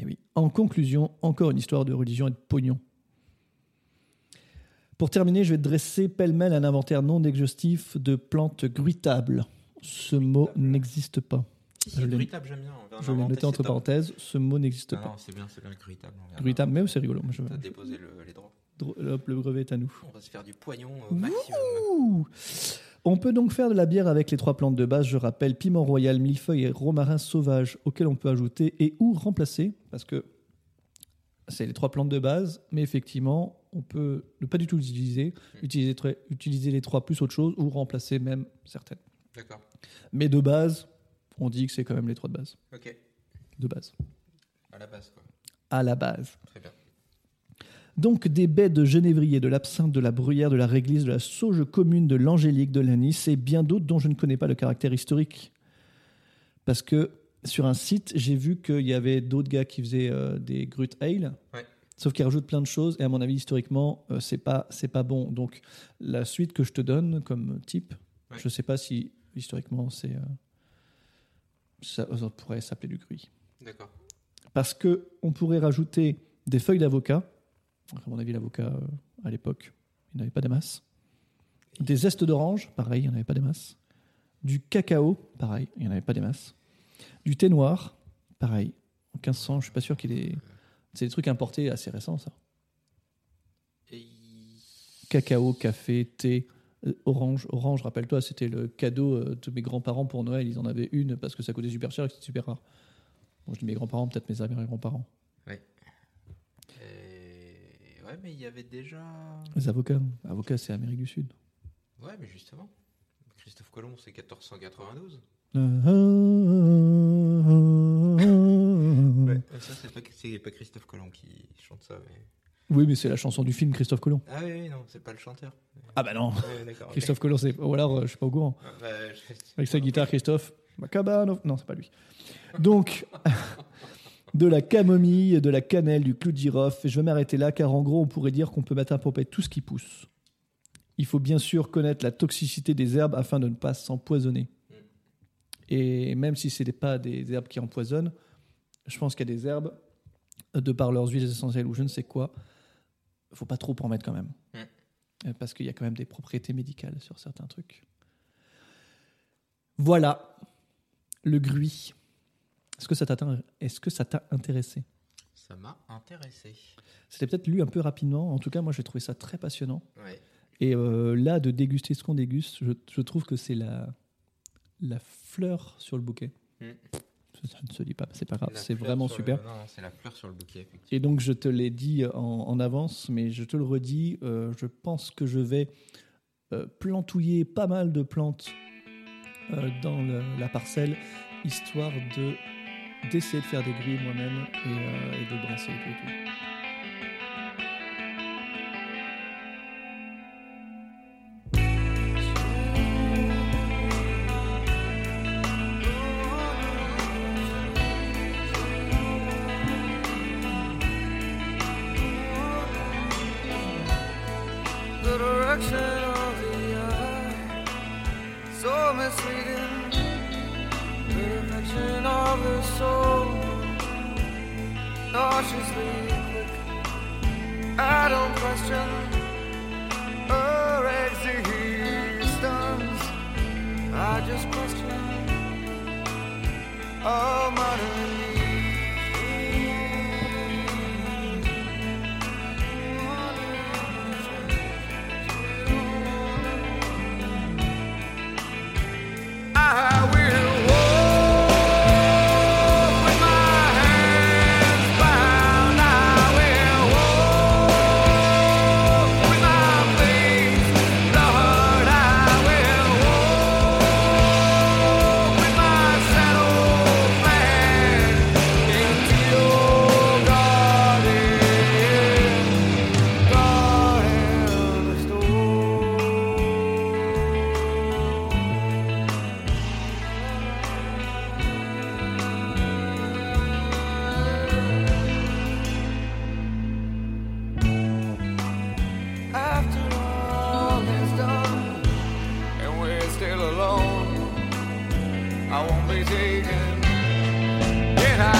Et oui. En conclusion, encore une histoire de religion et de pognon. Pour terminer, je vais dresser pêle-mêle un inventaire non exhaustif de plantes gruitables. Ce mot n'existe pas. Si, Je gruitable, j'aime bien. Je l'ai noté entre parenthèses, ce mot n'existe Non, pas. non, c'est bien, c'est bien le gruitable. Gruitable, mais c'est rigolo. Moi, je- T'as déposé le- les droits. Hop, le brevet est à nous. On va se faire du poignon au maximum. Ouh. On peut donc faire de la bière avec les trois plantes de base, je rappelle, piment royal, millefeuille et romarin sauvage, auxquels on peut ajouter et ou remplacer, parce que c'est les trois plantes de base, mais effectivement, on peut ne pas du tout les utiliser, utiliser, très- utiliser les trois plus autre chose, ou remplacer même certaines. D'accord. Mais de base, on dit que c'est quand même les trois de base. Ok. De base. À la base, quoi. À la base. Très bien. Donc des baies de genévrier, de l'absinthe, de la bruyère, de la réglisse, de la sauge commune, de l'angélique, de l'anis et bien d'autres dont je ne connais pas le caractère historique. Parce que sur un site, j'ai vu qu'il y avait d'autres gars qui faisaient euh, des Grut Ale. Ouais. Sauf qu'ils rajoutent plein de choses et à mon avis historiquement euh, c'est pas c'est pas bon. Donc la suite que je te donne comme type, Ouais. je sais pas si historiquement c'est euh, ça, ça pourrait s'appeler du gruy D'accord. parce que on pourrait rajouter des feuilles d'avocat. À mon avis, l'avocat euh, à l'époque, il n'avait pas des masses. Des zestes d'orange, pareil, il n'y en avait pas des masses. Du cacao, pareil, il n'y en avait pas des masses. Du thé noir, pareil. En 1500, je suis pas sûr qu'il ait. C'est des trucs importés assez récents, ça. Et... Cacao, café, thé, euh, orange. Orange, rappelle-toi, c'était le cadeau euh, de mes grands-parents pour Noël. Ils en avaient une parce que ça coûtait super cher et que c'était super rare. Bon, je dis mes grands-parents, peut-être mes arrière-grands-parents. Et- Ouais, mais il y avait déjà. Les avocats. Avocats, c'est Amérique du Sud. Ouais, mais justement. Christophe Colomb, c'est 1492. Ouais. Ça, c'est pas, c'est pas Christophe Colomb qui chante ça. Mais... Oui, mais c'est la chanson du film Christophe Colomb. Ah oui, oui, non, c'est pas le chanteur. Ah bah non, Ouais. Christophe Colomb, c'est. Ou alors, euh, je suis pas au courant. Ah, bah, je- Avec sa guitare, Christophe. Macabano. Non, c'est pas lui. Donc, de la camomille, de la cannelle, du clou de girofle. Et je vais m'arrêter là, car en gros, on pourrait dire qu'on peut mettre à près tout ce qui pousse. Il faut bien sûr connaître la toxicité des herbes afin de ne pas s'empoisonner. Et même si ce n'est pas des herbes qui empoisonnent, je pense qu'il y a des herbes, de par leurs huiles essentielles ou je ne sais quoi, il faut pas trop en mettre quand même. Parce qu'il y a quand même des propriétés médicales sur certains trucs. Voilà le gruy. Est-ce que ça t'a est-ce que ça t'a intéressé? Ça m'a intéressé. C'était peut-être lu un peu rapidement. En tout cas, moi, j'ai trouvé ça très passionnant. Ouais. Et euh, là, de déguster ce qu'on déguste, je, je trouve que c'est la, la fleur sur le bouquet. Mm. Ça ne se dit pas, c'est pas grave, c'est vraiment super. le- Non, non, c'est la fleur sur le bouquet. Et donc, je te l'ai dit en, en avance, mais je te le redis, euh, je pense que je vais euh, plantouiller pas mal de plantes euh, dans le- la parcelle, histoire de d'essayer de faire des grilles moi-même et, euh, de brasser et tout. Be. And I'll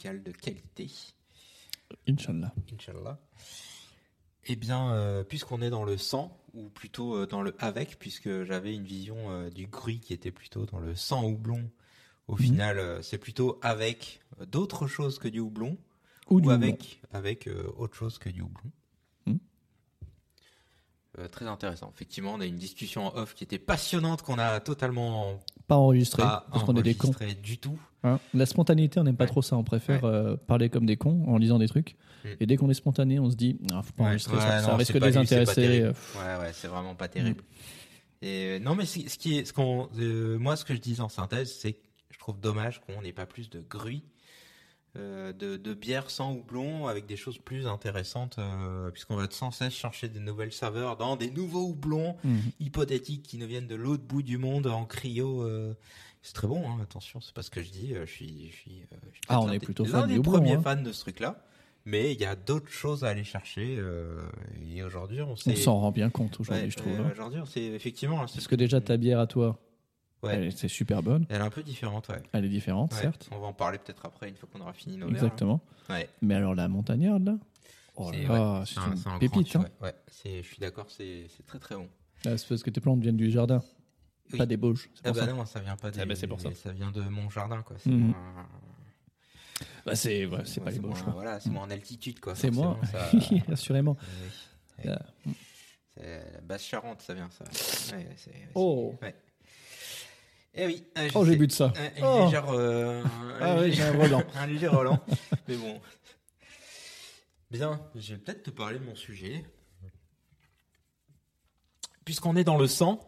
musicale de qualité, Inch'Allah. Inch'Allah. Eh bien, euh, puisqu'on est dans le sans, ou plutôt euh, dans le avec, puisque j'avais une vision euh, du gris qui était plutôt dans le sans houblon, au Mhm. final, c'est plutôt avec d'autres choses que du houblon, Ou, ou, du avec, avec autre chose que du houblon. Euh, très intéressant. Effectivement, on a une discussion en off qui était passionnante, qu'on a totalement Pas enregistré, pas parce qu'on est des cons. du tout. Hein La spontanéité, on n'aime pas Ouais. trop ça. On préfère euh, parler comme des cons en lisant des trucs. Mm. Et dès qu'on est spontané, on se dit, ah, faut pas enregistrer ouais, ça, ça risque de pas les lui, c'est pas intéresser. terrible. pff. Ouais, ouais, c'est vraiment pas Mm. terrible. Et euh, non, mais ce ce qui est, ce qu'on, euh, moi, ce que je dis en synthèse, c'est que je trouve dommage qu'on n'ait pas plus de gruy, euh, de, de bière sans houblon, avec des choses plus intéressantes, euh, puisqu'on va sans cesse chercher des nouvelles saveurs dans des nouveaux houblons Mhm. hypothétiques qui nous viennent de l'autre bout du monde en cryo. euh, c'est très bon, hein, attention, c'est pas ce que je dis. Je suis, je suis, je suis Ah, on est des- plutôt fan des premiers hein. fans de ce truc-là. Mais il y a d'autres choses à aller chercher. et aujourd'hui, on s'en rend bien compte aujourd'hui, Ouais, je trouve. hein. Aujourd'hui, c'est effectivement. Parce que déjà, ta bière à toi, Ouais. elle- c'est super bonne. Elle est un peu différente, ouais. Elle est différente, Ouais, certes. On va en parler peut-être après, une fois qu'on aura fini nos Exactement. Ouais. Mais alors, la montagnarde, là, oh là ouais, c'est un- une un grand pépite. cru, hein. ouais. Ouais, c'est- je suis d'accord, c'est très très bon. Ah, c'est parce que tes plantes viennent du jardin, Oui. pas des Bauges. Ah bah ça. non, ça vient pas des, Ah bah, c'est pour ça. ça vient de mon jardin, quoi. C'est Mhm. Bah, c'est ouais, pas les Bauges. quoi. Voilà, c'est moins en altitude, quoi. C'est moi, ça- assurément. Oui. Ah. La basse Charente, ça vient, ça. Oh. Eh oui. euh, oh j'ai bu de ça. Un- une Oh. euh, Ah un oui, léger- j'ai un léger Roland. Mais bon. Bien, je vais peut-être te parler de mon sujet. Puisqu'on est dans le sang,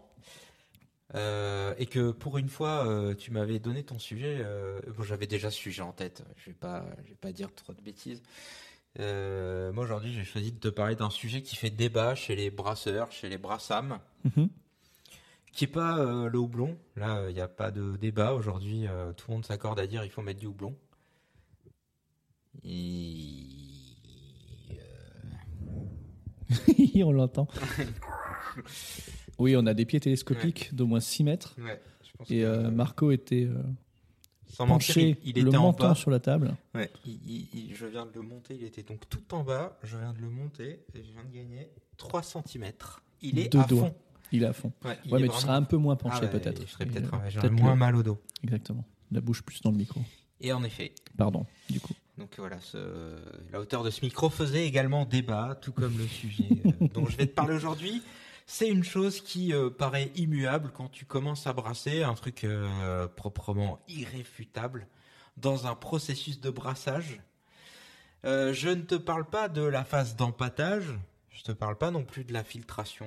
euh, et que pour une fois, euh, tu m'avais donné ton sujet. euh, bon, j'avais déjà ce sujet en tête. Je vais pas, je vais pas dire trop de bêtises. Euh, moi aujourd'hui, j'ai choisi de te parler d'un sujet qui fait débat chez les brasseurs, chez les brassams Mhm. Qui est pas euh, le houblon. Là, il n'y a pas de débat. Aujourd'hui, euh, tout le monde s'accorde à dire il faut mettre du houblon. Et... euh, On l'entend. Oui, on a des pieds télescopiques d'au moins 6 mètres. Ouais, je pense Et que, euh, Marco était euh, sans mentir, penché, il, il le était en menton bas. sur la table. Ouais, il- il- il- je viens de le monter, il était donc tout en bas. Je viens de le monter et je viens de gagner 3 cm. Il est Deux à doigts. fond. Il est à fond. Ouais, mais tu seras un peu moins Ah penché ouais, peut-être. Je serais peut-être peut-être moins le- mal au dos. Exactement. La bouche plus dans le micro. Et en effet, Pardon, du coup. donc voilà, ce- la hauteur de ce micro faisait également débat, tout comme le sujet euh, dont je vais te parler aujourd'hui. C'est une chose qui euh, paraît immuable quand tu commences à brasser, un truc euh, proprement irréfutable dans un processus de brassage. Euh, je ne te parle pas de la phase d'empattage, je te parle pas non plus de la filtration.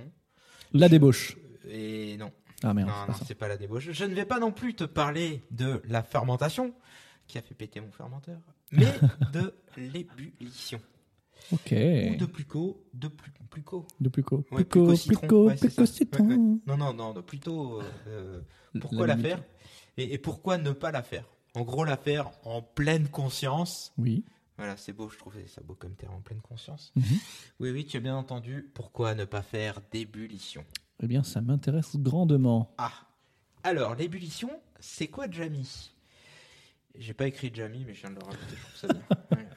La débauche. Et non, Ah merde, non, non, c'est pas la débauche. Je ne vais pas non plus te parler de la fermentation, qui a fait péter mon fermenteur, mais de l'ébullition. Ok. Ou de Pluco, de plus, Pluco. De Pluco. Ouais, Pluco, Pluco citron. Pluco, Ouais, c'est Pluco citron. Ouais. Non, non, non, de plutôt euh, pourquoi la, faire? Et, et pourquoi ne pas la faire? En gros, la faire en pleine conscience. Oui. Voilà, c'est beau, je trouvais ça beau comme terme, en pleine conscience. Mhm. Oui, oui, tu as bien entendu. Pourquoi ne pas faire d'ébullition? Eh bien, ça m'intéresse grandement. Ah, alors l'ébullition, c'est quoi Jamie? J'ai pas écrit Jamie, mais je viens de le rajouter, je trouve ça bien. Ouais.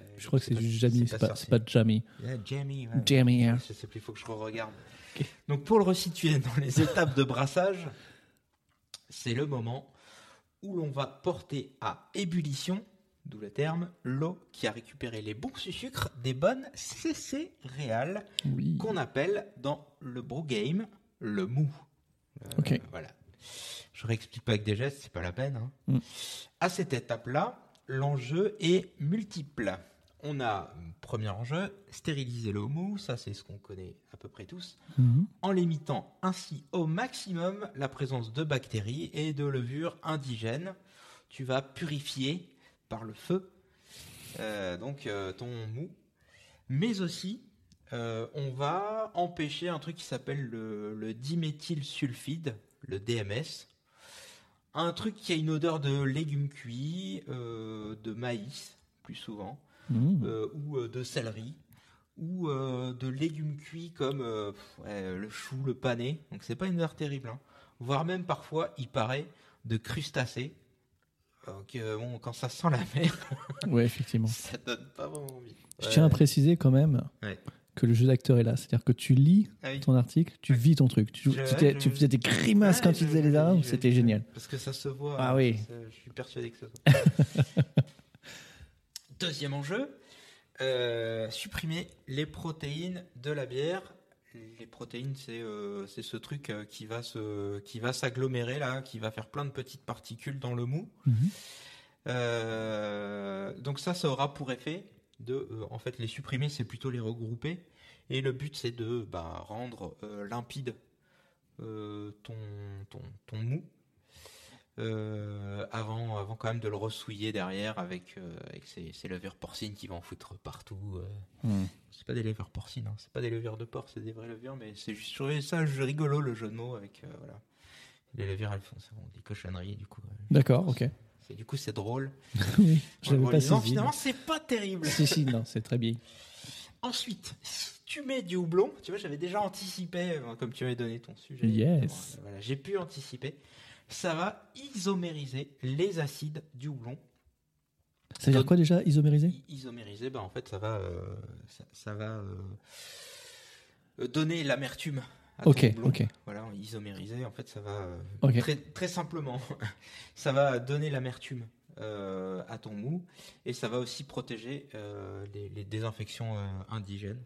Euh, Je crois que c'est juste Jamie, c'est pas, c'est pas Jamie. Yeah, Jamie, ouais. Jamie, hein. Je sais plus, il faut que je regarde. Donc pour le resituer dans les étapes de brassage, c'est le moment où l'on va porter à ébullition, d'où le terme, l'eau qui a récupéré les bons sucres des bonnes céréales Oui. qu'on appelle dans le bro game le mou. Euh, Ok. Voilà. Je réexplique pas avec des gestes, c'est pas la peine. hein. Mm. À cette étape-là, l'enjeu est multiple. On a, premier enjeu, stériliser le mou, ça c'est ce qu'on connaît à peu près tous, Mhm. en limitant ainsi au maximum la présence de bactéries et de levures indigènes. Tu vas purifier par le feu euh, donc euh, ton mou, mais aussi euh, on va empêcher un truc qui s'appelle le, le diméthylsulfide, le DMS, un truc qui a une odeur de légumes cuits, de maïs plus souvent, euh, ou de céleri, ou euh, de légumes cuits comme euh, ouais, le chou, le pané. Donc c'est pas une odeur terrible, hein. voire même parfois il paraît de crustacés. Donc, euh, bon, quand ça sent la mer, Ouais, effectivement. ça donne pas vraiment envie. Je Ouais. tiens à préciser quand même Ouais. que le jeu d'acteur est là. C'est-à-dire que tu lis Ah oui. ton article, tu vis ton truc. Tu, Je- tu t'es- je- tu faisais des grimaces quand tu faisais les je- c'était génial. Parce que ça se voit. Ah hein, oui. je suis persuadé que ça se voit. Deuxième enjeu, euh, supprimer les protéines de la bière. Les protéines, c'est euh, ce truc euh, qui va se qui va s'agglomérer là, qui va faire plein de petites particules dans le mou. Mhm. Euh, donc ça, ça aura pour effet de, euh, en fait, les supprimer, c'est plutôt les regrouper. Et le but, c'est de bah, rendre limpide ton, ton, ton mou. Euh, avant, avant quand même de le ressouiller derrière avec, euh, avec ces, ces levures porcines qui vont en foutre partout. euh. Mhm. C'est pas des levures porcines, hein. c'est pas des levures de porc, c'est des vraies levures, mais c'est juste je trouvais ça rigolo le jeu de mots avec euh, voilà. Les levures elles font bon, des cochonneries du coup. euh, D'accord, ok. du coup c'est drôle. oui, je l'avais pas saisi. finalement c'est pas terrible. Si, si, non, c'est très bien. Ensuite, si tu mets du houblon, tu vois, j'avais déjà anticipé, comme tu m'avais donné ton sujet. Yes. Voilà, j'ai pu anticiper. Ça va isomériser les acides du houblon. Ça veut dire quoi déjà, isomériser? Isomériser, bah, en fait, ça va, euh, ça, ça va euh, euh, donner l'amertume. à ton Ok, houblon. ok. Voilà, isomériser, en fait, ça va euh, Ok. très, très simplement, ça va donner l'amertume euh, à ton mou et ça va aussi protéger les, les désinfections indigènes.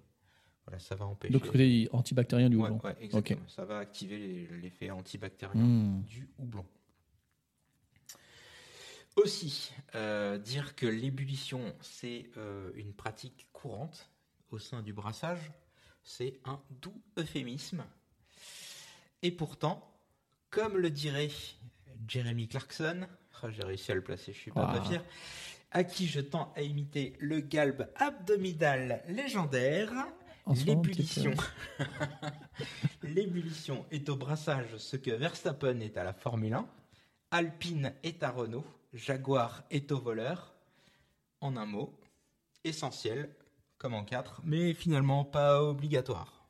Voilà, ça va empêcher. Donc, côté antibactérien du houblon. ouais, exactement. Ça va activer l'effet antibactérien Hmm. du houblon. Aussi, euh, dire que l'ébullition, c'est euh, une pratique courante au sein du brassage, c'est un doux euphémisme. Et pourtant, comme le dirait Jeremy Clarkson, ah, j'ai réussi à le placer, je suis pas, pas Ah. fier, à qui je tends à imiter le galbe abdominal légendaire, L'ébullition. est au brassage ce que Verstappen est à la Formule 1, Alpine est à Renault, Jaguar est au voleur. En un mot, essentiel, comme en quatre, mais finalement pas obligatoire.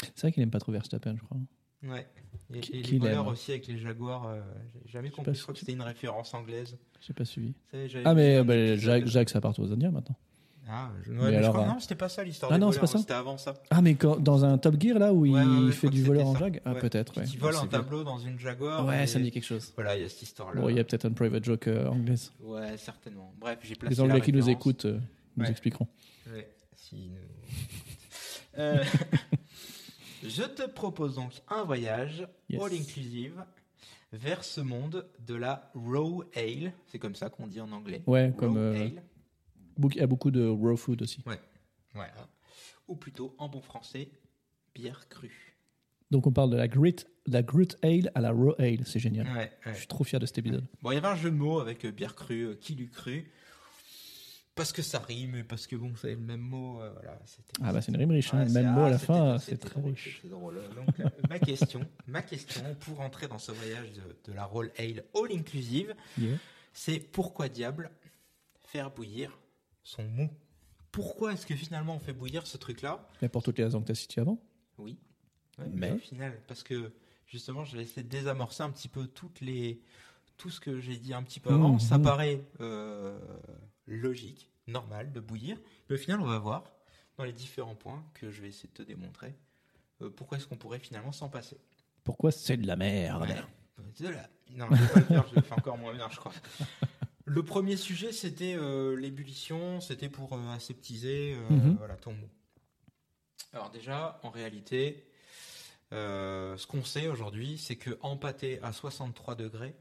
C'est vrai qu'il aime pas trop Verstappen, je crois. Ouais. Et, les voleurs aussi avec les Jaguars, euh, j'ai jamais compris. Je crois que c'était une référence anglaise. J'ai pas suivi. Savez, Ah, mais un bah, Jacques, Jacques, ça appartient aux Indiens maintenant. Ah, je, ouais, Mais mais je alors, crois- hein. non, c'était pas ça l'histoire Ah non, c'est voleurs, pas ça C'était avant ça. Ah, mais quand, dans un Top Gear, là, où Ouais, ouais, ouais, il fait du voleur en. Jag Ah, peut-être, ouais. Qui vole un tableau dans une Jaguar. Ouais, et- ça me dit quelque chose. Voilà, il y a cette histoire-là. Bon, il y a peut-être un private joke euh, anglaise. Ouais, certainement. Bref, j'ai placé Les Anglais la qui nous écoutent euh, nous expliqueront. Ouais, si nous- Euh, Je te propose donc un voyage Yes. all inclusive vers ce monde de la raw ale. C'est comme ça qu'on dit en anglais. Ouais, Raw comme euh, ale. Il y a beaucoup de raw food aussi. Voilà. Ou plutôt, en bon français, bière crue. Donc on parle de la grit, la grit ale à la raw ale, c'est génial. Ouais, Je ouais. suis trop fier de cet épisode. Bon, il y avait un jeu de mots avec euh, bière crue, euh, qui l'eût cru. Parce que ça rime, parce que bon, c'est le même mot. euh, voilà, Ah bah c'est une rime riche, hein. Ouais, même mot à ah, la fin, c'est très drôle, riche. drôle. Donc, euh, ma question, ma question pour entrer dans ce voyage de, de la Roll Ale All Inclusive, Yeah. c'est pourquoi diable faire bouillir son mou Pourquoi est-ce que finalement on fait bouillir ce truc-là Mais pour toutes les raisons que tu as citées avant. Oui. Ouais, Mais- au final, parce que justement, je vais essayer de désamorcer un petit peu toutes les, tout ce que j'ai dit un petit peu avant. Mhm. Ça paraît euh, logique, normal de bouillir. Mais au final, on va voir dans les différents points que je vais essayer de te démontrer euh, pourquoi est-ce qu'on pourrait finalement s'en passer. Pourquoi c'est de la merde? Ouais. De la- Non, je vais pas le faire, je le fais encore moins bien, je crois. Le premier sujet, c'était euh, l'ébullition, c'était pour euh, aseptiser euh, Mhm. voilà, ton mou. Alors déjà, en réalité, ce qu'on sait aujourd'hui, c'est que empâter à 63 degrés,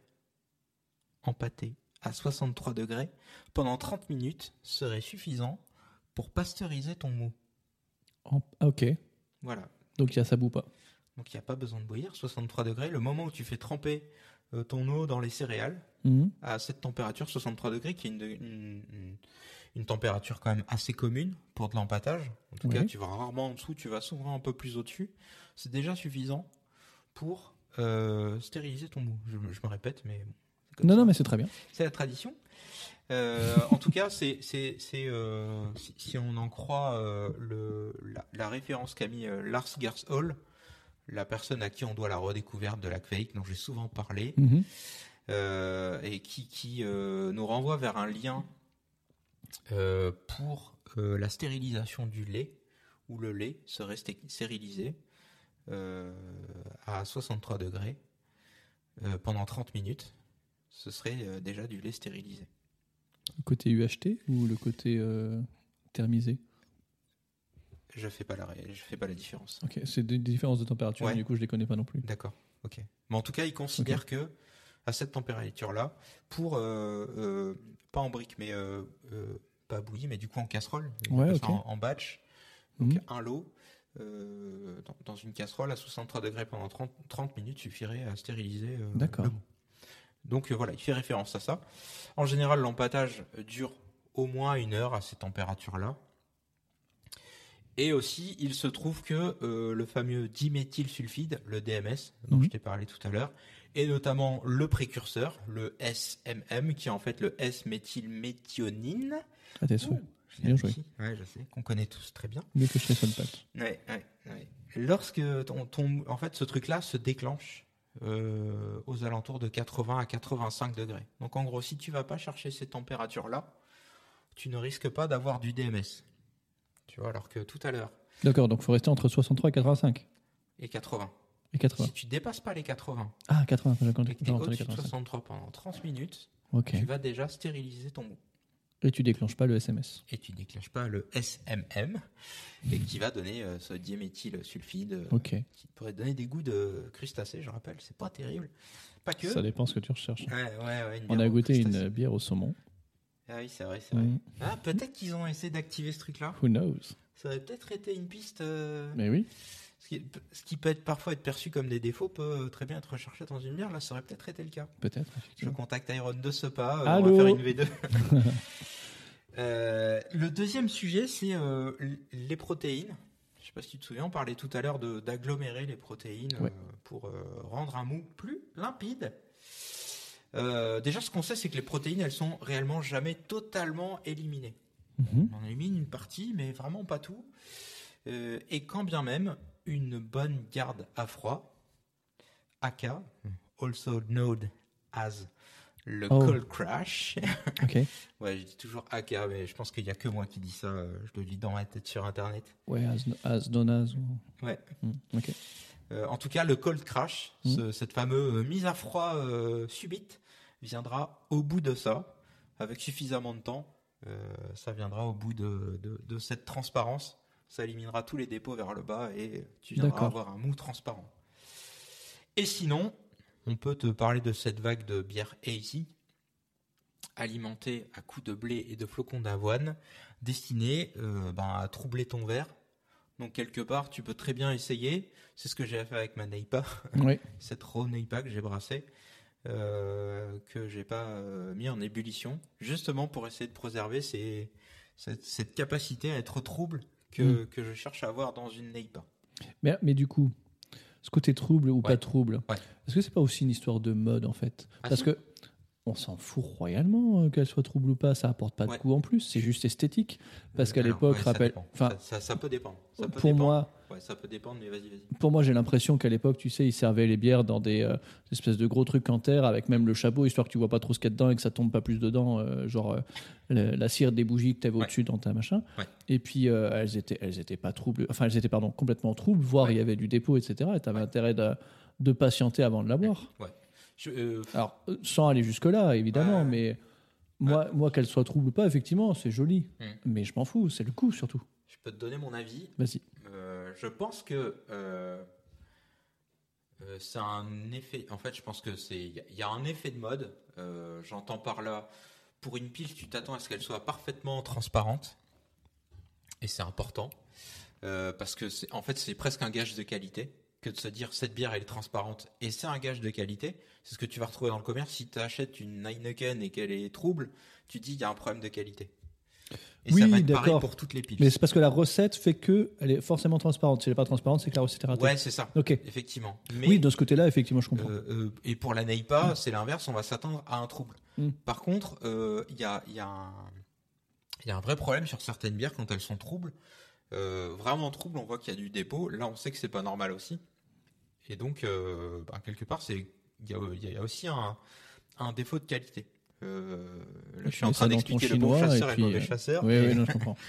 empâter à 63 degrés, pendant 30 minutes serait suffisant pour pasteuriser ton mou. En- ah, ok, Voilà. donc il y a ça bout pas. Donc il n'y a pas besoin de bouillir, 63 degrés. Le moment où tu fais tremper ton eau dans les céréales, Mhm. à cette température, 63 degrés, qui est une, une- une- une température quand même assez commune pour de l'empâtage. En tout Oui. cas, tu vas rarement en dessous, tu vas souvent un peu plus au-dessus. C'est déjà suffisant pour euh, stériliser ton mou. Je, je me répète, mais bon, Non, ça. non, mais c'est très bien. C'est la tradition. Euh, en tout cas, c'est euh, si, si on en croit euh, le la, la référence qu'a mis euh, Lars Gershol, la personne à qui on doit la redécouverte de la fake, dont j'ai souvent parlé, Mhm. euh, et qui qui euh, nous renvoie vers un lien euh, pour la stérilisation du lait, où le lait serait sté- stérilisé à 63 degrés pendant 30 minutes. Ce serait déjà du lait stérilisé. Le côté UHT ou le côté thermisé? Je fais pas la, je fais pas la différence. Ok, c'est des différences de température, Ouais. du coup je les connais pas non plus. D'accord. Ok. Mais en tout cas, il considère que à cette température-là, pour euh, euh, pas en brique, mais euh, euh, pas bouillie, mais du coup en casserole, Ouais, en, en batch, donc Mhm. un lot dans, dans une casserole à 63 degrés pendant 30, 30 minutes suffirait à stériliser. D'accord. le mou. Donc voilà, il fait référence à ça. En général, l'empâtage dure au moins une heure à ces températures-là. Et aussi, il se trouve que euh, le fameux diméthylsulfide, le DMS, dont Mhm. je t'ai parlé tout à l'heure, et notamment le précurseur, le SMM, qui est en fait le S-méthylméthionine. Ah, t'es sûr l'ai Bien joué. Ouais, je sais, qu'on connaît tous très bien. Mieux que le patte. Ouais, ouais, ouais. Lorsque ton, ton- en fait, ce truc-là se déclenche euh, aux alentours de 80 à 85 degrés. Donc, en gros, si tu vas pas chercher ces températures-là, tu ne risques pas d'avoir du DMS. Tu vois, alors que tout à l'heure, D'accord, donc faut rester entre 63 et 85. et 80. Et 80. Si tu dépasses pas les 80 Ah, 80, j'ai et entendu au-dessus de 85. 63 pendant 30 minutes, Ok. tu vas déjà stériliser ton mou. Et tu déclenches pas le SMS. Et tu déclenches pas le SMM, et qui va donner euh, ce diméthylsulfide euh, Ok. qui pourrait donner des goûts de crustacés, je rappelle. C'est pas terrible. Pas que. Ça dépend ce que tu recherches. Ouais, ouais, On a goûté une bière au saumon. Ah oui, c'est vrai, c'est vrai. Ah, peut-être qu'ils ont essayé d'activer ce truc-là. Who knows? Ça aurait peut-être été une piste. euh, Mais oui. ce, qui, ce qui peut être parfois être perçu comme des défauts peut très bien être recherché dans une bière. Là, ça aurait peut-être été le cas. Peut-être. Je contacte Iron de ce pas. euh, on Allô? va faire une V2. Euh, le deuxième sujet, c'est euh, les protéines. Je sais pas si tu te souviens, on parlait tout à l'heure d'agglomérer les protéines Ouais. euh, pour euh, rendre un mou plus limpide. Euh, déjà, ce qu'on sait, c'est que les protéines, elles sont réellement jamais totalement éliminées. Mhm. On en élimine une partie, mais vraiment pas tout. Euh, et quand bien même, une bonne garde à froid, AK, also known as le Oh. cold crash. Ok. ouais, je dis toujours AK, mais je pense qu'il y a que moi qui dis ça. euh, Je le lis dans ma tête sur Internet. Ouais, as, as as. ou- Ouais. Hmm, Ok. Euh, en tout cas, le cold crash, ce- cette fameuse mise à froid euh, subite, viendra au bout de ça, avec suffisamment de temps. euh, ça viendra au bout de, de, de cette transparence. Ça éliminera tous les dépôts vers le bas et tu viendras avoir un mou transparent. Et sinon, on peut te parler de cette vague de bière hazy, alimentée à coups de blé et de flocons d'avoine, destinée euh, ben, à troubler ton verre. Donc quelque part, tu peux très bien essayer. C'est ce que j'ai fait avec ma Neipa, Oui. cette raw Neipa que j'ai brassée, euh, que j'ai pas euh, mis en ébullition, justement pour essayer de préserver ces- cette, cette capacité à être trouble que, que je cherche à avoir dans une Neipa. Mais, mais du coup, ce côté trouble ou pas trouble, Ouais. est-ce que c'est pas aussi une histoire de mode en fait? Ah, Parce si. que on s'en fout royalement euh, qu'elle soit trouble ou pas, ça apporte pas de Ouais. coup en plus, c'est juste esthétique. Parce qu'à l'époque, ouais, rappelle, ça, ça- ça peut dépendre. Ça peut pour dépendre. moi, Ouais, ça peut dépendre, mais vas-y, vas-y. pour moi, j'ai l'impression qu'à l'époque, tu sais, ils servaient les bières dans des euh, espèces de gros trucs en terre avec même le chapeau, histoire que tu vois pas trop ce qu'il y a dedans et que ça tombe pas plus dedans, euh, genre la cire des bougies que tu avais au-dessus dans ta machin. Et puis elles étaient, elles étaient pas troubles, enfin elles étaient pardon complètement troubles, voire il y avait du dépôt, etc. Et tu avais intérêt de, de patienter avant de la boire. Je- euh, Alors euh, sans aller jusque là, évidemment, Ouais. mais moi, moi qu'elle soit trouble ou pas, effectivement, c'est joli. Mm. Mais je m'en fous, c'est le coup surtout. je peux te donner mon avis. Vas-y. Euh, je pense que euh, euh, c'est un effet. En fait, je pense que c'est. Il y a- un effet de mode. Euh, J'entends par là. Pour une pile, tu t'attends à ce qu'elle soit parfaitement transparente, et c'est important euh, parce que en fait c'est presque un gage de qualité que de se dire cette bière elle est transparente et c'est un gage de qualité. C'est ce que tu vas retrouver dans le commerce si tu achètes une Heineken et qu'elle est trouble, tu dis il y a un problème de qualité. Et Oui, ça va être pareil d'accord. pour toutes les piles. Mais c'est parce que la recette fait que elle est forcément transparente. Si elle n'est pas transparente, c'est que la recette est ratée. Ouais, c'est ça. Ok. Effectivement. Mais Oui, de ce côté-là, effectivement, je comprends. Euh, euh, et pour la Neipa, c'est l'inverse, on va s'attendre à un trouble. Mm. Par contre, euh, il y, a, y, a y a un vrai problème sur certaines bières quand elles sont troubles. Vraiment troubles, on voit qu'il y a du dépôt. Là, on sait que c'est pas normal aussi. Et donc, euh, bah, quelque part, c'est il y a, il y a aussi un, un défaut de qualité. Euh, là, je suis en train d'expliquer le bon chasseur et le mauvais euh, chasseur. Oui, oui, non, je comprends.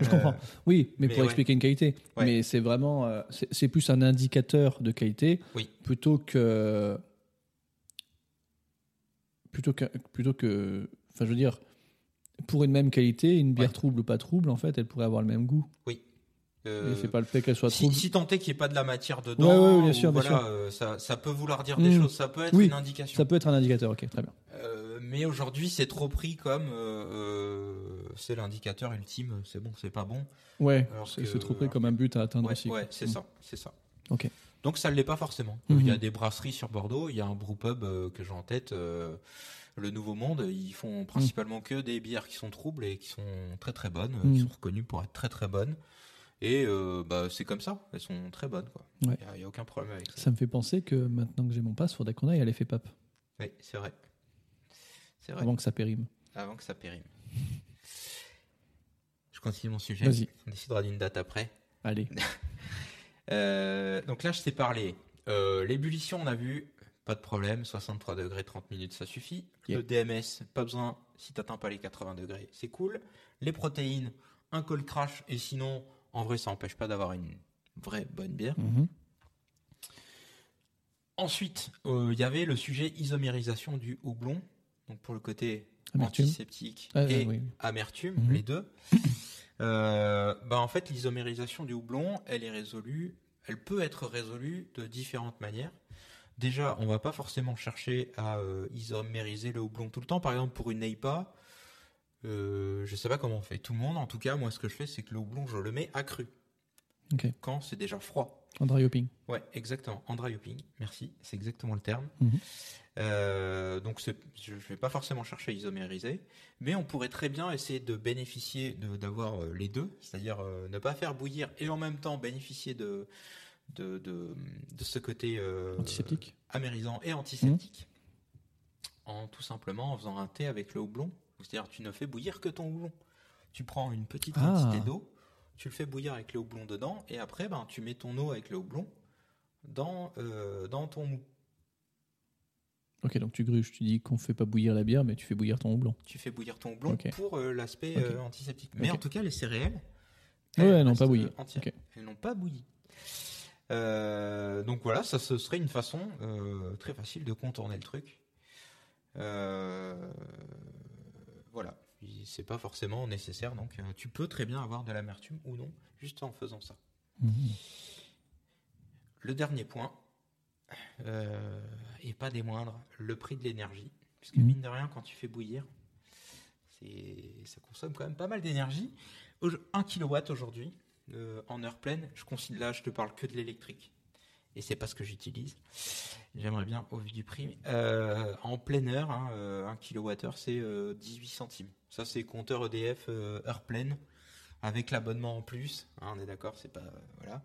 Je Euh, comprends. Oui, mais, mais pour ouais. expliquer une qualité. Ouais. Mais c'est vraiment, euh, c'est plus un indicateur de qualité Oui. plutôt que, plutôt que, plutôt que, enfin, je veux dire, pour une même qualité, une bière Ouais. trouble ou pas trouble, en fait, elle pourrait avoir le même goût. Euh, c'est pas le fait qu'elle soit si, trouble. si tant est qu'il n'y ait pas de la matière dedans, Ouais, ouais, bien ou sûr, bien voilà, sûr. euh, ça, ça peut vouloir dire des Mm. choses, ça peut être Oui, une indication. Ça peut être un indicateur. Ok, très bien. Euh, mais aujourd'hui, c'est trop pris comme euh, euh, c'est l'indicateur ultime. C'est bon, c'est pas bon. Ouais, c'est trop près comme un but à atteindre aussi. ouais, c'est Mm. ça, c'est ça. Ok. Donc ça ne l'est pas forcément. Mhm. Il y a des brasseries sur Bordeaux. Il y a un brewpub euh, que j'ai en tête, le Nouveau Monde. Ils font principalement que des bières qui sont troubles et qui sont très très bonnes, qui sont reconnues pour être très très bonnes. Et euh, bah, c'est comme ça. Elles sont très bonnes. quoi. Il Ouais. n'y a, aucun problème avec ça. Ça me fait penser que maintenant que j'ai mon passe, faudrait qu'on aille à l'effet pape Oui, c'est vrai. C'est vrai. avant que ça périme. Avant que ça périme. Je continue mon sujet. Vas-y. On décidera d'une date après. Allez. Euh, donc là, je t'ai parlé. Euh, L'ébullition, on a vu, pas de problème, 63 degrés, 30 minutes, ça suffit. Yeah. Le DMS, pas besoin, si t'atteins pas les 80 degrés, c'est cool. Les protéines, un cold crash, et sinon, en vrai, ça empêche pas d'avoir une vraie bonne bière. Mhm. Ensuite, euh, il y avait le sujet isomérisation du houblon, donc pour le côté Amertume. antiseptique Ah, et oui. amertume, Mhm. les deux. Euh, bah en fait, l'isomérisation du houblon, elle est résolue, elle peut être résolue de différentes manières. Déjà, on va pas forcément chercher à euh, isomériser le houblon tout le temps. Par exemple, pour une NEIPA, euh, je sais pas comment on fait. Tout le monde, en tout cas, moi, ce que je fais, c'est que le houblon, je le mets accru Ok. quand c'est déjà froid. En dry hopping. Ouais, exactement. En dry hopping, merci, c'est exactement le terme. Mhm. Euh, donc je ne vais pas forcément chercher à isomériser, mais on pourrait très bien essayer de bénéficier d'avoir euh, les deux, c'est-à-dire euh, ne pas faire bouillir et en même temps bénéficier de de, de, de ce côté Antiseptique. amérisant et antiseptique, en tout simplement en faisant un thé avec le houblon. C'est-à-dire tu ne fais bouillir que ton houblon. Tu prends une petite Ah. quantité d'eau, tu le fais bouillir avec le houblon dedans, et après, ben, tu mets ton eau avec le houblon dans, euh, dans ton mou. Ok, donc tu gruges, tu dis qu'on fait pas bouillir la bière, mais tu fais bouillir ton houblon. Tu fais bouillir ton houblon pour euh, l'aspect euh, antiseptique. Mais en tout cas, les céréales, Ouais, elles non, restent, pas. Ok. Elles n'ont pas bouilli. Euh, donc voilà, ça ce serait une façon très facile de contourner le truc. Voilà, c'est pas forcément nécessaire, donc euh, tu peux très bien avoir de l'amertume ou non, juste en faisant ça. Mhm. Le dernier point, euh, et pas des moindres, le prix de l'énergie. Puisque Mhm. mine de rien, quand tu fais bouillir, ça consomme quand même pas mal d'énergie. 1 kW aujourd'hui, euh, en heure pleine, je considère là, je te parle que de l'électrique. Et c'est pas ce que j'utilise. J'aimerais bien, au vu du prix. Euh, en pleine heure, hein, euh, 1 kWh, c'est euh, 18 centimes. Ça, c'est compteur EDF euh, heure pleine, avec l'abonnement en plus. Hein, on est d'accord, c'est pas. euh, voilà.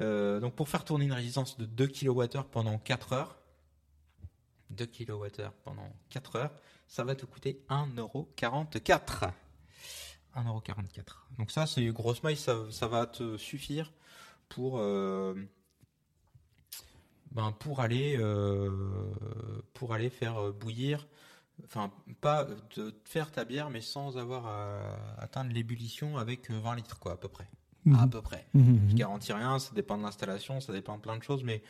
Euh, donc pour faire tourner une résistance de 2 kWh pendant 4 heures, 2 kWh pendant 4 heures, ça va te coûter 1,44€. 1,44€. Donc ça, c'est grosse maille, ça, ça va te suffire pour, euh, ben, pour, aller, euh, pour aller faire euh, bouillir, enfin pas de faire ta bière, mais sans avoir à atteindre l'ébullition avec euh, 20 litres, quoi, à peu près. Mhm. À peu près. Mhm. Je garantis rien, ça dépend de l'installation, ça dépend de plein de choses, mais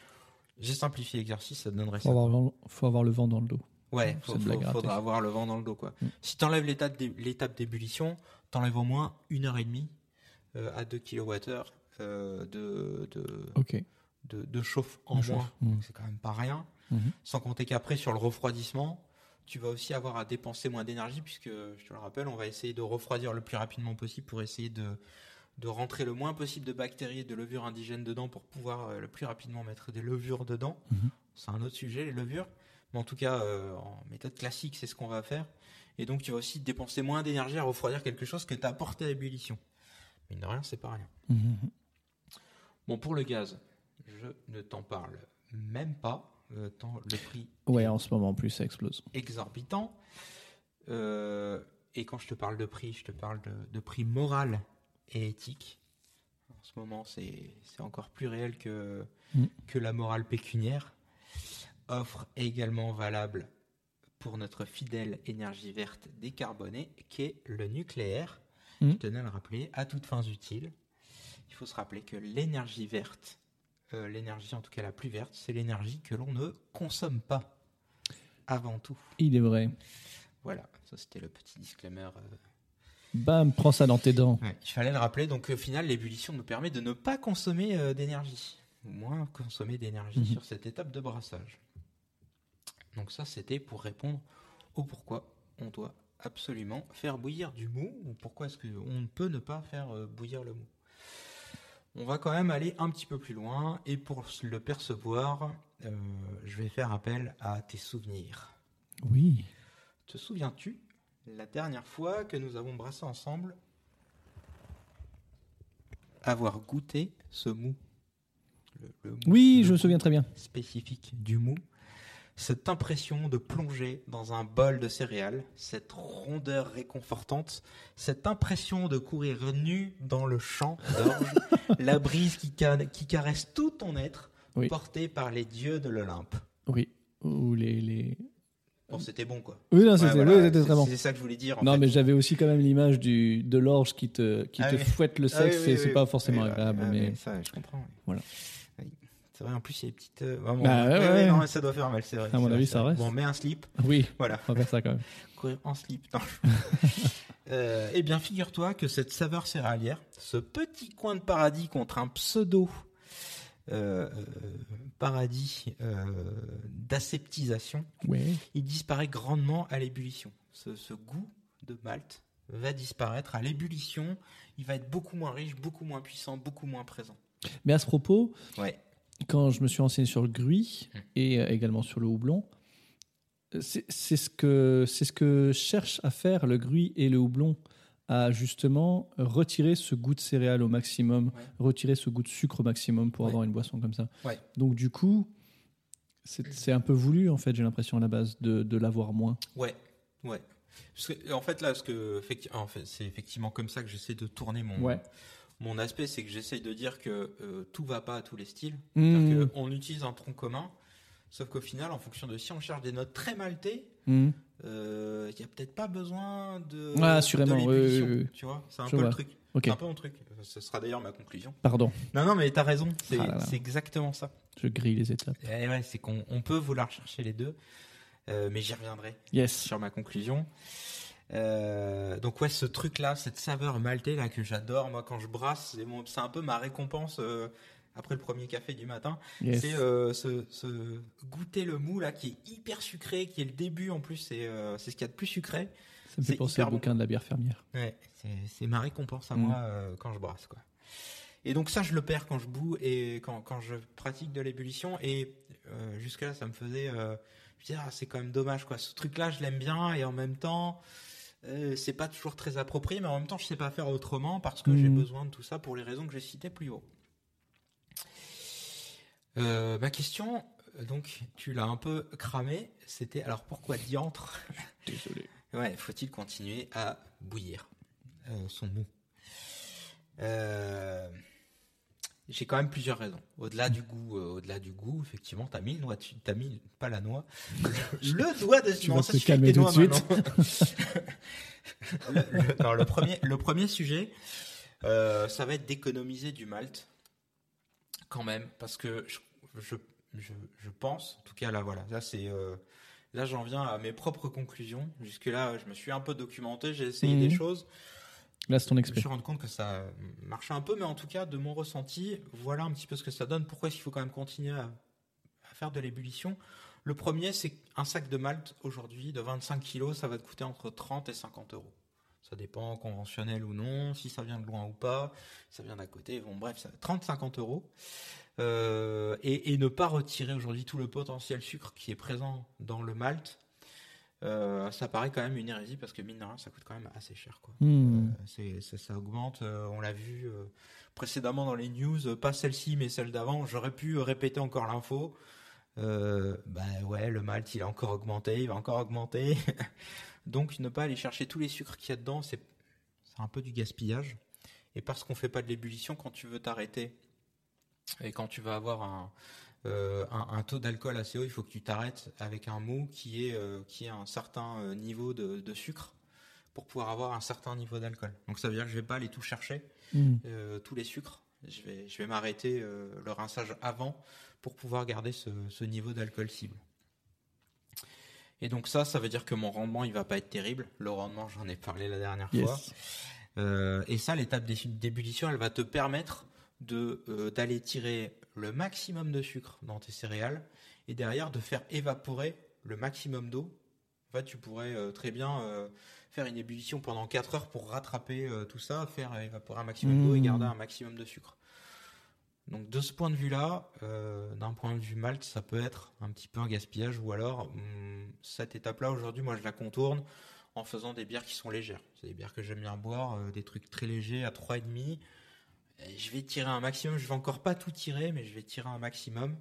j'ai simplifié l'exercice, ça donnerait Faut ça. avoir, faut avoir le vent dans le dos. Ouais, faut, faudra avoir le vent dans le dos, quoi. Mm. Si t'enlèves l'étape l'étape d'ébullition, t'enlèves au moins une heure et demie euh, à 2 kWh euh, de, de, Ok. De, de chauffe en De moins. mm. Donc c'est quand même pas rien. Mhm. Sans compter qu'après, sur le refroidissement, tu vas aussi avoir à dépenser moins d'énergie, puisque, je te le rappelle, on va essayer de refroidir le plus rapidement possible pour essayer de, de rentrer le moins possible de bactéries et de levures indigènes dedans pour pouvoir euh, le plus rapidement mettre des levures dedans. Mhm. C'est un autre sujet, les levures. Mais en tout cas, euh, en méthode classique, c'est ce qu'on va faire. Et donc, tu vas aussi dépenser moins d'énergie à refroidir quelque chose que tu as porté à ébullition. Mine de rien, c'est pas rien. Bon, pour le gaz, je ne t'en parle même pas, euh, tant le prix Ouais, en ce moment, en plus, ça explose. exorbitant. Euh, et quand je te parle de prix, je te parle de, de prix moral et éthique. En ce moment, c'est encore plus réel que, Mm. que la morale pécuniaire. Offre également valable pour notre fidèle énergie verte décarbonée, qui est le nucléaire. Mm. Je tenais à le rappeler, à toutes fins utiles. Il faut se rappeler que l'énergie verte, euh, l'énergie en tout cas la plus verte, c'est l'énergie que l'on ne consomme pas avant tout. Il est vrai. Voilà, ça c'était le petit disclaimer. euh. Bam, prends ça dans tes dents. Ouais, il fallait le rappeler. Donc au final, l'ébullition nous permet de ne pas consommer euh, d'énergie, moins consommer d'énergie Mhm. sur cette étape de brassage. Donc ça, c'était pour répondre au pourquoi on doit absolument faire bouillir du mou, ou pourquoi est-ce qu'on ne peut ne pas faire euh, bouillir le mou. On va quand même aller un petit peu plus loin, et pour le percevoir, euh, je vais faire appel à tes souvenirs. Oui. Te souviens-tu la dernière fois que nous avons brassé ensemble? Avoir goûté ce mou? Le- le mou- Oui, le je me souviens très bien. Spécifique du mou? Cette impression de plonger dans un bol de céréales, cette rondeur réconfortante, cette impression de courir nu dans le champ d'orge, la brise qui, ca- qui caresse tout ton être, Oui. portée par les dieux de l'Olympe. Oui. Ou les. les... Bon, c'était bon quoi. Oui, Ouais, c'était voilà, très bon. C'est ça que je voulais dire. en Non, fait. mais j'avais aussi quand même l'image de l'orge qui te qui Ah te oui. fouette le Ah oui, sexe. oui, c'est oui, c'est pas forcément agréable, ah, mais ça, je comprends. Voilà. Vrai, en plus, il y a des petites. Bah, ouais, non, ça doit faire mal, c'est vrai. À mon avis, ça reste. Bon, mets un slip, oui, voilà. on va faire ça quand même. Courir en slip. le- Euh, eh bien, figure-toi que cette saveur céréalière, ce petit coin de paradis contre un pseudo euh, paradis euh, d'aseptisation, il disparaît grandement à l'ébullition. Ce, ce goût de malt va disparaître à l'ébullition. Il va être beaucoup moins riche, beaucoup moins puissant, beaucoup moins présent. Mais à ce propos, Ouais. Quand je me suis renseigné sur le gruy Mm. et euh, également sur le houblon, euh, c'est ce que c'est ce que cherche à faire le gruy et le houblon à justement retirer ce goût de céréales au maximum, Ouais. retirer ce goût de sucre au maximum pour Ouais. avoir une boisson comme ça. Ouais. Donc du coup, c'est c'est un peu voulu en fait, j'ai l'impression à la base de, de l'avoir moins. Ouais, ouais. Parce que, en fait, là, ce que, en fait, c'est effectivement comme ça que j'essaie de tourner mon. Mon aspect, c'est que j'essaye de dire que euh, tout va pas à tous les styles. Mmh. C'est-à-dire qu'on utilise un tronc commun, sauf qu'au final, en fonction de si on cherche des notes très maltées, Mhm. euh, il y a peut-être pas besoin de. Ouais, assurément, de oui, l'ébullition, oui, oui. Tu vois, c'est un Je peu vois. le truc. Ok, C'est un peu mon truc. Ce sera d'ailleurs ma conclusion. pardon, Non, non, mais t'as raison. C'est Ah exactement ça. je grille les étapes. Et ouais, c'est qu'on on peut vouloir chercher les deux, euh, mais j'y reviendrai Yes. sur ma conclusion. Euh, donc ouais, ce truc-là, cette saveur maltée là que j'adore, moi quand je brasse, c'est mon- c'est un peu ma récompense euh, après le premier café du matin. Yes. C'est euh, ce, ce goûter le mou là qui est hyper sucré, qui est le début en plus, c'est euh, c'est ce qu'il y a de plus sucré. Ça me fait c'est penser au bon. bouquin de la bière fermière. Ouais, c'est c'est ma récompense à Mm. moi quand je brasse quoi. Et donc ça je le perds quand je boue et quand, quand je pratique de l'ébullition et jusque là ça me faisait je me disais, ah, c'est quand même dommage quoi ce truc là je l'aime bien et en même temps euh, c'est pas toujours très approprié mais en même temps je sais pas faire autrement parce que j'ai Mm. besoin de tout ça pour les raisons que j'ai citées plus haut. Euh, ma question euh, donc tu l'as un peu cramé c'était alors pourquoi diantre? Désolé. Ouais, faut-il continuer à bouillir? Euh, son mou Euh, J'ai quand même plusieurs raisons. Au-delà du goût, euh, au-delà du goût, effectivement, t'as mis le noix, dessus- t'as mis pas la noix, le doigt dessus. Tu Non, vas ça te calmer tout de maintenant. le, le- non, le premier, le premier sujet, euh, ça va être d'économiser du malt, quand même, parce que je, je, je, je pense, en tout cas là, voilà, là c'est, euh, là j'en viens à mes propres conclusions. Jusque là, je me suis un peu documenté, j'ai essayé Mhm. des choses. Là, c'est ton Je me suis rendu compte que ça marchait un peu, mais en tout cas, de mon ressenti, voilà un petit peu ce que ça donne. Pourquoi est-ce qu'il faut quand même continuer à, à faire de l'ébullition? Le premier, c'est qu'un sac de malt aujourd'hui de 25 kilos, ça va te coûter entre 30 et 50 euros. Ça dépend conventionnel ou non, si ça vient de loin ou pas, si ça vient d'à côté. Bon, bref, ça- 30-50 euros. Euh, et, et ne pas retirer aujourd'hui tout le potentiel sucre qui est présent dans le malt, euh, ça paraît quand même une hérésie parce que mine de rien, ça coûte quand même assez cher. Quoi. Hmm. Euh, c'est, ça, ça augmente. euh, on l'a vu précédemment dans les news, pas celle-ci mais celle d'avant. J'aurais pu répéter encore l'info. Bah ouais, le malt il a encore augmenté, il va encore augmenter. Donc ne pas aller chercher tous les sucres qu'il y a dedans, c'est, c'est un peu du gaspillage. Et parce qu'on fait pas de l'ébullition, quand tu veux t'arrêter et quand tu vas avoir un, euh, un, un taux d'alcool assez haut, il faut que tu t'arrêtes avec un mou qui est euh, qui a un certain euh, niveau de, de sucre pour pouvoir avoir un certain niveau d'alcool. Donc ça veut dire que je vais pas aller tout chercher euh, tous les sucres. Je vais je vais m'arrêter le rinçage avant pour pouvoir garder ce, ce niveau d'alcool cible. Et donc ça, ça veut dire que mon rendement il va pas être terrible. Le rendement, j'en ai parlé la dernière fois. Yes. Et ça, l'étape d'é- d'ébullition, elle va te permettre de d'aller tirer le maximum de sucre dans tes céréales et derrière de faire évaporer le maximum d'eau. En fait, tu pourrais euh, très bien euh, faire une ébullition pendant 4 heures pour rattraper euh, tout ça, faire évaporer un maximum d'eau et Mmh. garder un maximum de sucre. Donc de ce point de vue-là, d'un point de vue malt, ça peut être un petit peu un gaspillage ou alors hum, cette étape-là aujourd'hui, moi je la contourne en faisant des bières qui sont légères. C'est des bières que j'aime bien boire, des trucs très légers à 3,5. Et Je vais tirer un maximum, je vais encore pas tout tirer, mais je vais tirer un maximum.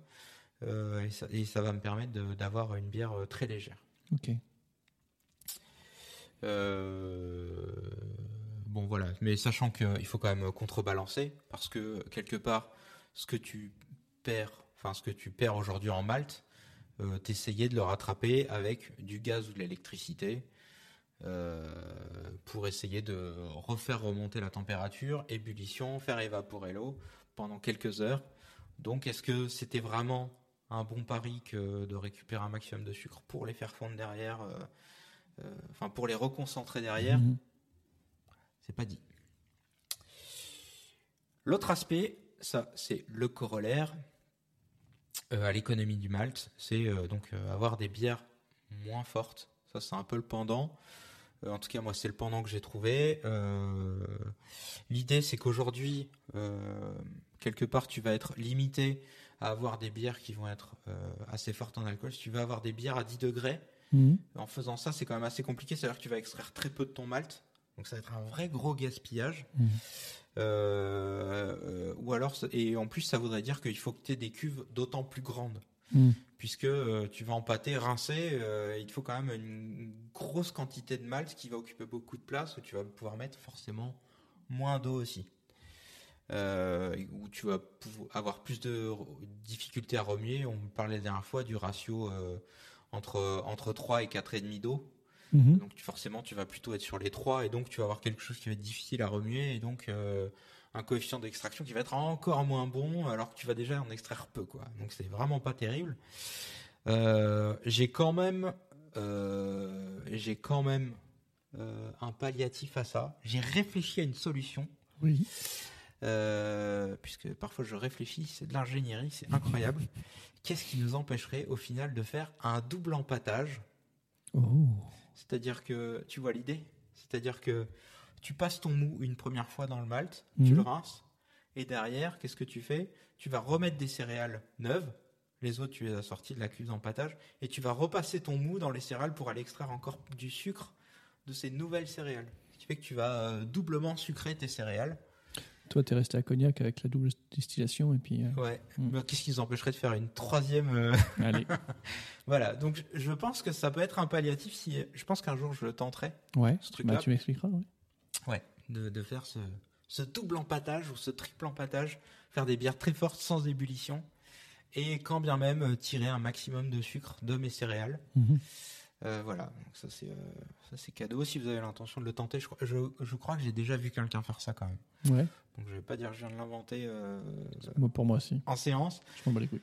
Euh, et, ça, et ça va me permettre d'avoir une bière euh, très légère. Ok. Euh, bon voilà, mais sachant qu'il faut quand même contrebalancer, parce que quelque part, ce que tu perds, enfin ce que tu perds aujourd'hui en Malte, euh, t'essayais de le rattraper avec du gaz ou de l'électricité euh, pour essayer de refaire remonter la température, ébullition, faire évaporer l'eau pendant quelques heures. Donc est-ce que c'était vraiment un bon pari que de récupérer un maximum de sucre pour les faire fondre derrière euh, euh, enfin pour les reconcentrer derrière, Mhm. c'est pas dit. L'autre aspect, ça c'est le corollaire euh, à l'économie du malt, c'est euh, donc euh, avoir des bières moins fortes. Ça c'est un peu le pendant. Euh, en tout cas moi c'est le pendant que j'ai trouvé. Euh, L'idée c'est qu'aujourd'hui euh, quelque part tu vas être limité à avoir des bières qui vont être assez fortes en alcool. Si tu veux avoir des bières à 10 degrés, Mhm. en faisant ça, c'est quand même assez compliqué. C'est-à-dire que tu vas extraire très peu de ton malt. Donc ça va être un vrai gros gaspillage. Mhm. Euh, euh, ou alors, ça- et en plus, ça voudrait dire qu'il faut que tu aies des cuves d'autant plus grandes. Mhm. Puisque euh, tu vas empâter, rincer, euh, il te faut quand même une grosse quantité de malt qui va occuper beaucoup de place, où tu vas pouvoir mettre forcément moins d'eau aussi. euh, où tu vas avoir plus de difficultés à remuer. On parlait la dernière fois du ratio entre entre 3 et 4,5 d'eau. Mhm. Donc tu- forcément, tu vas plutôt être sur les 3 et donc tu vas avoir quelque chose qui va être difficile à remuer et donc un coefficient d'extraction qui va être encore moins bon alors que tu vas déjà en extraire peu quoi. Donc c'est vraiment pas terrible. Euh, j'ai quand même euh, j'ai quand même euh, un palliatif à ça. J'ai réfléchi à une solution Oui. puisque parfois je réfléchis, c'est de l'ingénierie, c'est incroyable. Qu'est-ce qui nous empêcherait au final de faire un double empâtage Oh. c'est-à-dire que, tu vois l'idée? C'est-à-dire que tu passes ton mou une première fois dans le malt, tu Mhm. le rinces, et derrière, qu'est-ce que tu fais? Tu vas remettre des céréales neuves, les autres tu les as sorties de la cuve d'empâtage, et tu vas repasser ton mou dans les céréales pour aller extraire encore du sucre de ces nouvelles céréales. Ce qui fait que tu vas euh, doublement sucrer tes céréales. Toi, t'es resté à Cognac avec la double distillation et puis. euh, Ouais. Mhm. Mais Qu'est-ce qui nous empêcherait de faire une troisième euh, Allez. Voilà. Donc je- je pense que ça peut être un palliatif si je pense qu'un jour je le tenterai. Ouais. Ce truc-là. Bah, tu m'expliqueras. Ouais. Ouais, de, de faire ce, ce double empâtage ou ce triple empâtage, faire des bières très fortes sans ébullition, et quand bien même euh, tirer un maximum de sucre de mes céréales. Mhm. Euh, voilà, donc ça c'est euh, ça c'est cadeau. Si vous avez l'intention de le tenter, je, crois- je, je crois que j'ai déjà vu quelqu'un faire ça quand même. Ouais. Donc je vais pas dire que je viens de l'inventer euh, Moi, pour moi aussi. en séance, Je m'en bats les couilles.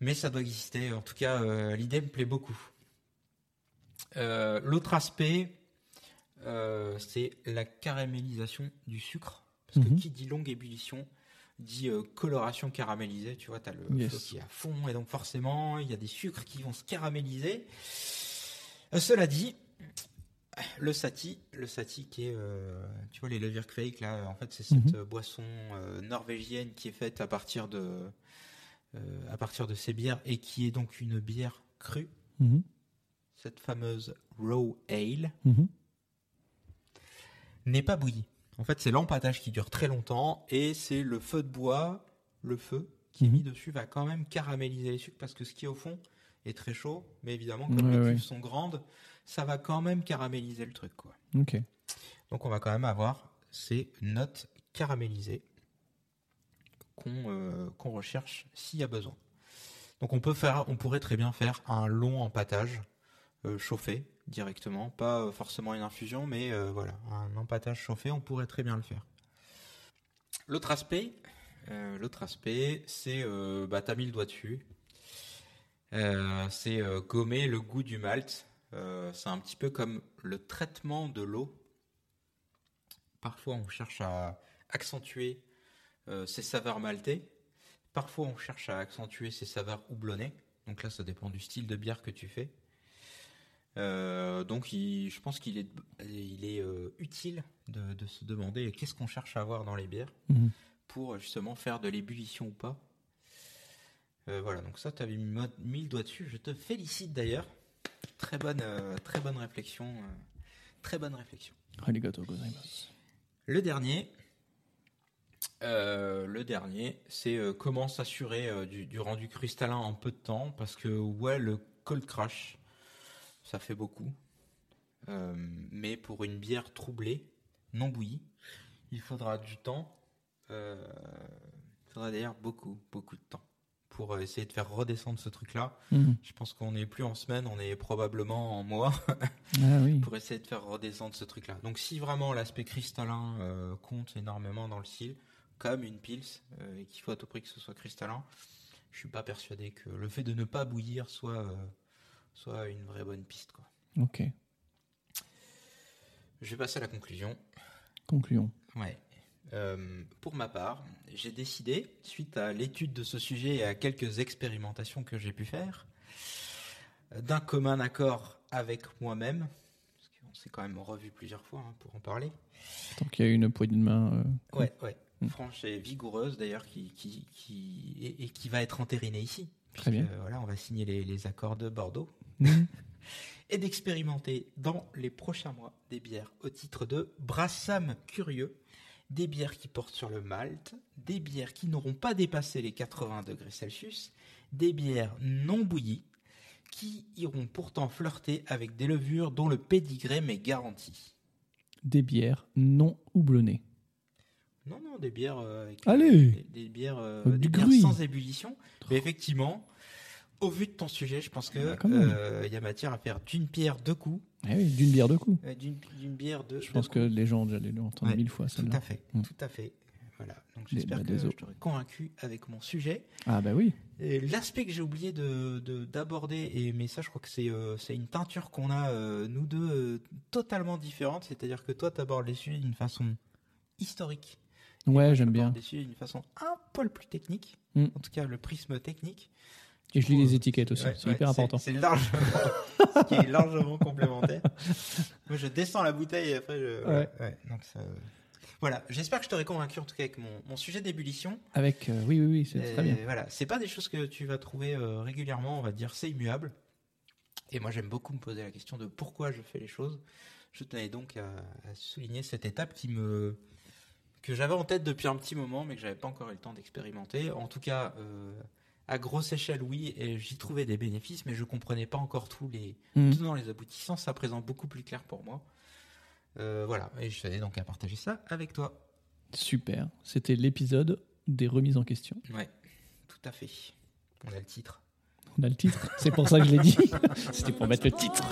mais ça doit exister. En tout cas, euh, l'idée me plaît beaucoup. Euh, L'autre aspect, euh, c'est la caramélisation du sucre. Parce que Mhm. qui dit longue ébullition dit euh, coloration caramélisée. Tu vois, tu as le Yes. feu qui est à fond et donc forcément, il y a des sucres qui vont se caraméliser. Euh, cela dit, le sati, le sati qui est, tu vois, les Leverkveik, là, en fait, c'est cette Mhm. boisson norvégienne qui est faite à partir de, à partir de ces bières et qui est donc une bière crue, Mhm. cette fameuse raw ale. N'est pas bouillie. En fait, c'est l'empâtage qui dure très longtemps et c'est le feu de bois, le feu qui est Mhm. mis dessus va quand même caraméliser les sucres parce que ce qui est au fond est très chaud, mais évidemment, comme Ouais, les ouais. cuves sont grandes, ça va quand même caraméliser le truc, quoi. Donc on va quand même avoir ces notes caramélisées qu'on euh, qu'on recherche s'il y a besoin. Donc on peut faire, on pourrait très bien faire un long empâtage euh, chauffé directement, pas euh, forcément une infusion, mais euh, voilà, un empâtage chauffé, on pourrait très bien le faire. L'autre aspect, euh, l'autre aspect, c'est euh, bah t'as mis le doigt dessus. C'est gommer le goût du malt. C'est un petit peu comme le traitement de l'eau. Parfois, on cherche à accentuer ses saveurs maltées. Parfois, on cherche à accentuer ses saveurs houblonnées. Donc là, ça dépend du style de bière que tu fais. Euh, donc, il- je pense qu'il est, il est euh, utile de, de se demander qu'est-ce qu'on cherche à avoir dans les bières Mhm. pour justement faire de l'ébullition ou pas. Euh, voilà, donc ça, tu avais mis, le doigt dessus. Je te félicite d'ailleurs. Très bonne, euh, très bonne réflexion. euh, très bonne réflexion. Le dernier, euh, le dernier, c'est euh, comment s'assurer euh, du, du rendu cristallin en peu de temps, parce que ouais, le cold crash, ça fait beaucoup, Euh, mais pour une bière troublée, non bouillie, il faudra du temps. euh, il faudra d'ailleurs beaucoup, beaucoup de temps pour euh, essayer de faire redescendre ce truc-là. Mhm. Je pense qu'on n'est plus en semaine, on est probablement en mois Ah oui. pour essayer de faire redescendre ce truc-là. Donc si vraiment l'aspect cristallin euh, compte énormément dans le style, comme une pils, et qu'il faut à tout prix que ce soit cristallin, je suis pas persuadé que le fait de ne pas bouillir soit, soit une vraie bonne piste. Quoi. Ok. Je vais passer à la conclusion. Concluons. Ouais. Euh, pour ma part, j'ai décidé, suite à l'étude de ce sujet et à quelques expérimentations que j'ai pu faire, d'un commun accord avec moi-même, parce qu'on s'est quand même revu plusieurs fois hein, pour en parler, Tant qu'il y a une poignée de main. euh, Ouais, ouais. Mm. Franche et vigoureuse d'ailleurs, qui, qui, qui, et, et qui va être entérinée ici. Très bien. Voilà, on va signer les, les accords de Bordeaux. Mhm. Et d'expérimenter dans les prochains mois des bières au titre de Brassam Curieux, des bières qui portent sur le malt, des bières qui n'auront pas dépassé les 80 degrés Celsius, des bières non bouillies, qui iront pourtant flirter avec des levures dont le pédigré m'est garanti. Des bières non houblonnées. Non, non, des bières euh, avec, Allez euh, des, des bières, euh, Avec des bières sans ébullition. Mais effectivement, au vu de ton sujet, je pense que euh, il y a matière à faire d'une pierre deux coups, Eh oui, d'une bière deux coups. euh, d'une bière deux. Je pense que les gens ont déjà l'entendre Ouais, mille fois tout à fait, Mm. tout à fait. Voilà. Donc j'espère que je t'aurai convaincu avec mon sujet. Ah bah oui. L'aspect que j'ai oublié de de- d'aborder, et mais ça je crois que c'est euh, c'est une teinture qu'on a nous deux totalement différente, c'est-à-dire que toi tu abordes les sujets d'une façon historique. Ouais, j'aime bien. les sujets d'une façon un poil plus technique, Mm. en tout cas le prisme technique. Et je lis les étiquettes aussi. Ouais, c'est ouais, hyper important. C'est largement, ce qui est largement complémentaire. Moi, je descends la bouteille et après, je. Ouais. ouais, donc ça. Voilà. J'espère que je t'aurai convaincu en tout cas avec mon, mon sujet d'ébullition. Avec, euh, oui, oui, oui, c'est très bien. Voilà. C'est pas des choses que tu vas trouver euh, régulièrement. On va dire c'est immuable. Et moi, j'aime beaucoup me poser la question de pourquoi je fais les choses. Je tenais donc à, à souligner cette étape qui me que j'avais en tête depuis un petit moment, mais que j'avais pas encore eu le temps d'expérimenter. En tout cas, euh, à grosse échelle, oui, et j'y trouvais des bénéfices, mais je comprenais pas encore tous les Mm. tenants, les aboutissants. Ça présente beaucoup plus clair pour moi. Euh, voilà, et je tenais donc à partager ça avec toi. Super. C'était l'épisode des remises en question. Ouais, tout à fait. On a le titre. On a le titre. C'est pour ça que je l'ai dit. C'était pour mettre le titre.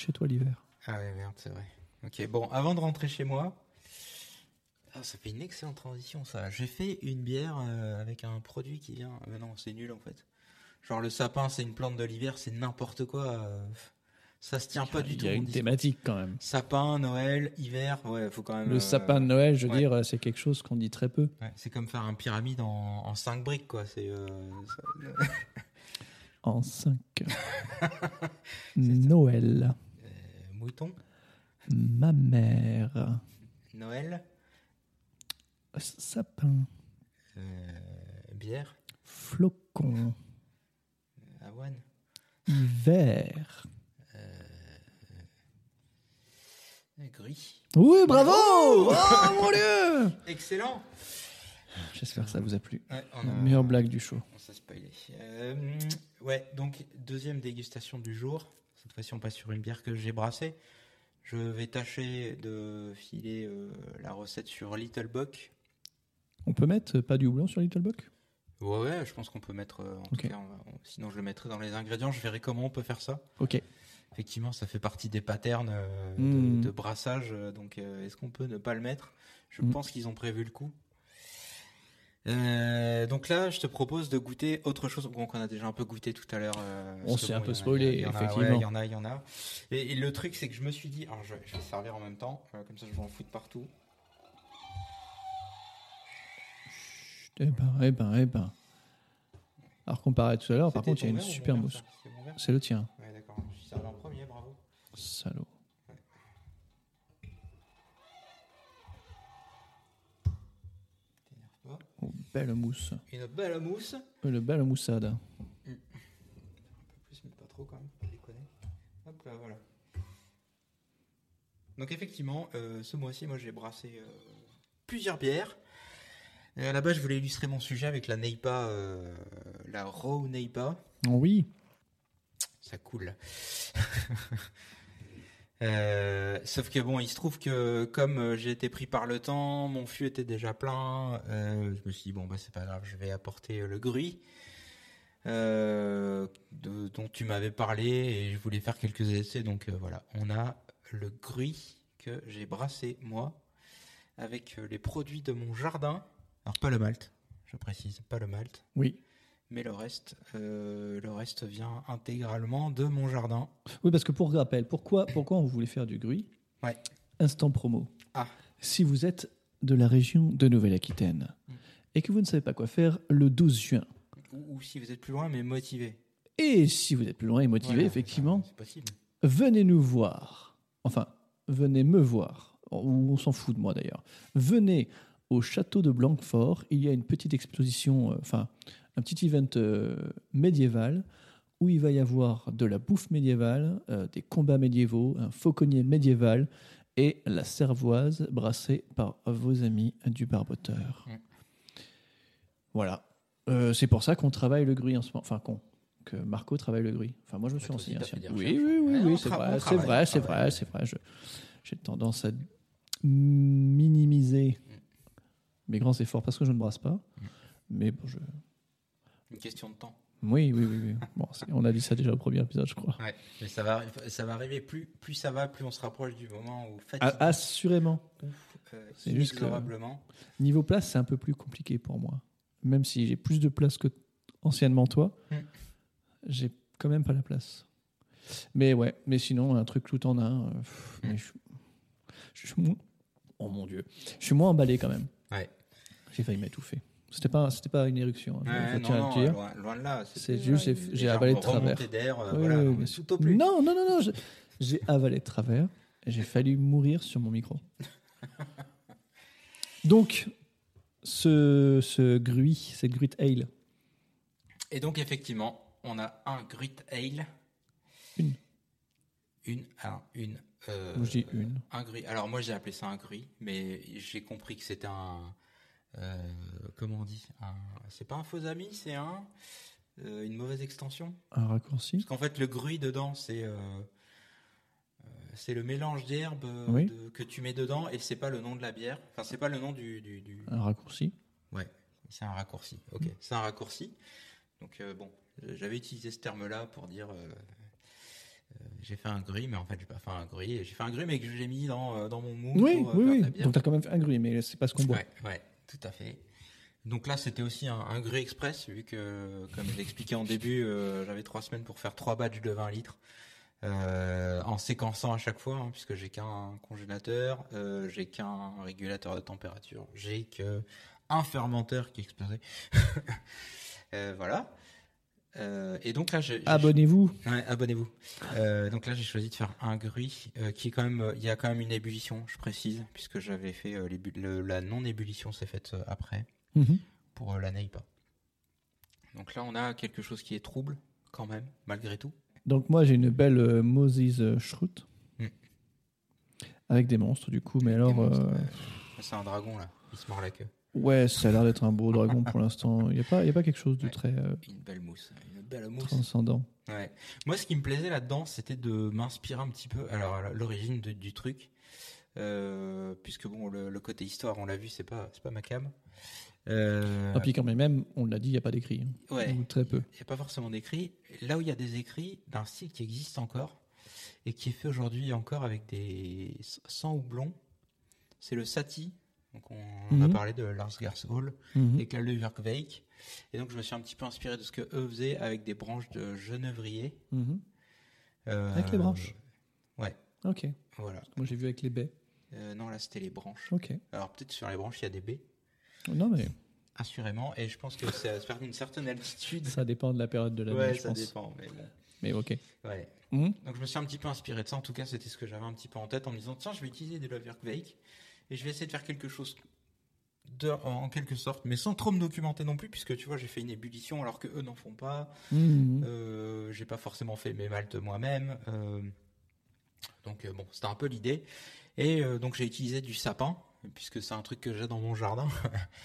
Chez toi l'hiver. Ah ouais, merde, c'est vrai. Ok, bon, avant de rentrer chez moi, ah, ça fait une excellente transition, ça. J'ai fait une bière euh, avec un produit qui vient. euh, non, c'est nul en fait. Genre le sapin, c'est une plante de l'hiver, c'est n'importe quoi. euh, Ça se tient pas du Il tout. y a une thématique quand même. Sapin, Noël, hiver, ouais, faut quand même. Le euh, sapin de Noël, je veux ouais. dire, c'est quelque chose qu'on dit très peu. ouais, c'est comme faire un pyramide en, en 5 briques, quoi. C'est. En 5. Noël. Euh, mouton, Ma mère. Noël, Sapin. euh, bière, Flocon. avoine. Hiver. euh, Gris. Oui, bravo Oh mon dieu Excellent J'espère que ça vous a plu. Ouais, on La a- meilleure blague du show. On s'est spoilé. Euh, ouais, donc deuxième dégustation du jour. Cette fois-ci, on passe sur une bière que j'ai brassée. Je vais tâcher de filer euh, la recette sur Little Buck. On peut mettre pas du houblon sur Little Buck? Ouais, ouais, je pense qu'on peut mettre. euh, En tout cas, on va- on- sinon je le mettrai dans les ingrédients. Je verrai comment on peut faire ça. Ok. Effectivement, ça fait partie des patterns euh, Mm. de, de brassage. euh, Donc, euh, est-ce qu'on peut ne pas le mettre? Je Mm. pense qu'ils ont prévu le coup. Euh, donc là, je te propose de goûter autre chose. Qu'on a déjà un peu goûté tout à l'heure. euh, On s'est un peu spoilé, il ouais, effectivement. Il y en a, il y en a. Et, et le truc, c'est que je me suis dit, alors je, je vais servir en même temps, euh, comme ça je vais en foutre partout. Eh ben, eh ben, eh ben. Alors comparé à tout à l'heure, par contre, il y a une super mousse. C'est le tien. Ouais, d'accord. Je suis servi en premier, bravo. Salaud. T'énerve pas. Oh, belle mousse. Une belle mousse. Une belle moussade. Un peu plus, mais pas trop quand même. Hop là, voilà. Donc effectivement, euh, ce mois-ci, moi j'ai brassé euh, plusieurs bières. Et à la base, je voulais illustrer mon sujet avec la Neipa, euh, la Raw Neipa. Oh oui. Ça coule. Euh, sauf que bon, il se trouve que comme euh, j'ai été pris par le temps, mon fût était déjà plein. euh, je me suis dit bon bah c'est pas grave, je vais apporter le gruy de- dont tu m'avais parlé et je voulais faire quelques essais. Donc voilà, on a le gruy que j'ai brassé moi avec les produits de mon jardin. Alors pas le malt, je précise, pas le malt. Oui. Mais le reste, euh, le reste vient intégralement de mon jardin. Oui, parce que pour rappel, pourquoi, pourquoi on voulait faire du gruy? Ouais. Instant promo. Ah. Si vous êtes de la région de Nouvelle-Aquitaine Mm. et que vous ne savez pas quoi faire le 12 juin, Ou, ou si vous êtes plus loin, mais motivé. et si vous êtes plus loin et motivé, Voilà, effectivement, possible. venez nous voir. Enfin, venez me voir. Ou on s'en fout de moi d'ailleurs. Venez au château de Blanquefort. Il y a une petite exposition, euh, enfin, un petit event euh, médiéval où il va y avoir de la bouffe médiévale, euh, des combats médiévaux, un fauconnier médiéval et la cervoise brassée par vos amis du barboteur. Mm. Voilà. Euh, c'est pour ça qu'on travaille le gruy en ce moment. Enfin, qu'on. Que Marco travaille le gruy. Enfin, moi, je me suis toi aussi, renseigné. Oui, oui, oui, oui, c'est vrai, c'est vrai, c'est vrai, c'est vrai. J'ai tendance à minimiser mes grands efforts parce que je ne brasse pas. Mais bon, je. Une question de temps. Oui, oui, oui. oui. Bon, c'est- on a dit ça déjà au premier épisode, je crois. Ouais. Mais ça va, ça va arriver. Plus, plus ça va, plus on se rapproche du moment où Ah, assurément. euh, c'est juste que-. Niveau place, c'est un peu plus compliqué pour moi. Même si j'ai plus de place que anciennement toi, Mm. j'ai quand même pas la place. Mais ouais, mais sinon, un truc tout en un. euh, pff, mais je, je suis moins- Oh mon dieu. Je suis moins emballé quand même. Ouais. J'ai failli m'étouffer. C'était pas, c'était pas une éruption. hein, je non, dire. loin, loin de là. C'est juste, j'ai- avalé de travers. euh, Oui, voilà, oui, non, bien mais sûr. tout au plus. Non, non, non, J'ai avalé de travers. et J'ai failli mourir sur mon micro. Donc, ce, ce gruy, cette gruite ale, Et donc, effectivement, on a un Grit Ale. Une. Une. Alors, une. euh, Moi, je dis une. Un gris. Alors, moi, j'ai appelé ça un gris, mais j'ai compris que c'était un. Euh, comment on dit un, C'est pas un faux ami, c'est un. euh, une mauvaise extension. un raccourci. Parce qu'en fait, le gruy dedans, c'est. euh, c'est le mélange d'herbes Oui. que tu mets dedans et c'est pas le nom de la bière. Enfin, c'est pas le nom du. du, du- Un raccourci. Ouais, c'est un raccourci. Ok, c'est un raccourci. Donc euh, bon, j'avais utilisé ce terme-là pour dire euh, euh, j'ai fait un gris, mais en fait j'ai pas fait un gris. J'ai fait un gris, mais que j'ai mis dans, dans mon moule Oui, pour oui, oui. Donc, tu as quand même fait un gruy, mais c'est pas ce qu'on boit. Ouais, ouais, tout à fait. Donc là, c'était aussi un, un gris express, vu que, comme je l'expliquais en début, euh, j'avais trois semaines pour faire trois batchs de 20 litres, euh, en séquençant à chaque fois, hein, puisque j'ai qu'un congélateur, euh, j'ai qu'un régulateur de température, j'ai que un fermenteur qui explosait. Voilà. Euh, et donc là, j'ai j'ai- Abonnez-vous. Ouais, abonnez-vous. Euh, donc là, j'ai choisi de faire un gruy euh, qui est quand même. Il y a quand même une ébullition, je précise, puisque j'avais fait le- la non-ébullition s'est faite après Mhm. pour la Neipa. Donc là, on a quelque chose qui est trouble quand même, malgré tout. Donc, moi, j'ai une belle Moses Schrute. Mm. Avec des monstres, du coup. Mais alors. C'est un dragon là, il se mord la queue. Ouais, ça a l'air d'être un beau dragon pour l'instant. Il n'y a, pas- il y a pas quelque chose de Ouais. très euh, Une belle mousse, une belle mousse. transcendant. Ouais. Moi, ce qui me plaisait là-dedans, c'était de m'inspirer un petit peu. Alors, l'origine du truc, euh, puisque bon, le, le côté histoire, on l'a vu, c'est pas, c'est pas ma cam. Euh, Et puis quand même, on l'a dit, il n'y a pas d'écrit. hein. ouais. Ou très peu. Il n'y a pas forcément d'écrit. Là où il y a des écrits d'un style qui existe encore et qui est fait aujourd'hui encore avec des sans houblon, c'est le Sati. Donc on, a Mhm. parlé de Lars Gershol Mhm. et Klaus. Et donc je me suis un petit peu inspiré de ce que eux faisaient avec des branches de genevrier. Mhm. Euh, Avec les branches Ouais, Ok. voilà. Moi, j'ai vu avec les baies. Euh, non, là c'était les branches. Ok. Alors peut-être sur les branches il y a des baies, Non, mais assurément. Et je pense que à se faire d'une certaine altitude. ça dépend de la période de l'année, ouais, je ça pense. dépend. Mais bon. Mais ok. Ouais. Mhm. Donc je me suis un petit peu inspiré de ça. En tout cas, c'était ce que j'avais un petit peu en tête en me disant tiens, je vais utiliser des Lovewerkweik et je vais essayer de faire quelque chose de, en quelque sorte, mais sans trop me documenter non plus, puisque tu vois, j'ai fait une ébullition alors que eux n'en font pas. Mhm. Euh, j'ai pas forcément fait mes maltes moi-même. Euh, donc euh, bon, c'était un peu l'idée. Et euh, donc j'ai utilisé du sapin, puisque c'est un truc que j'ai dans mon jardin.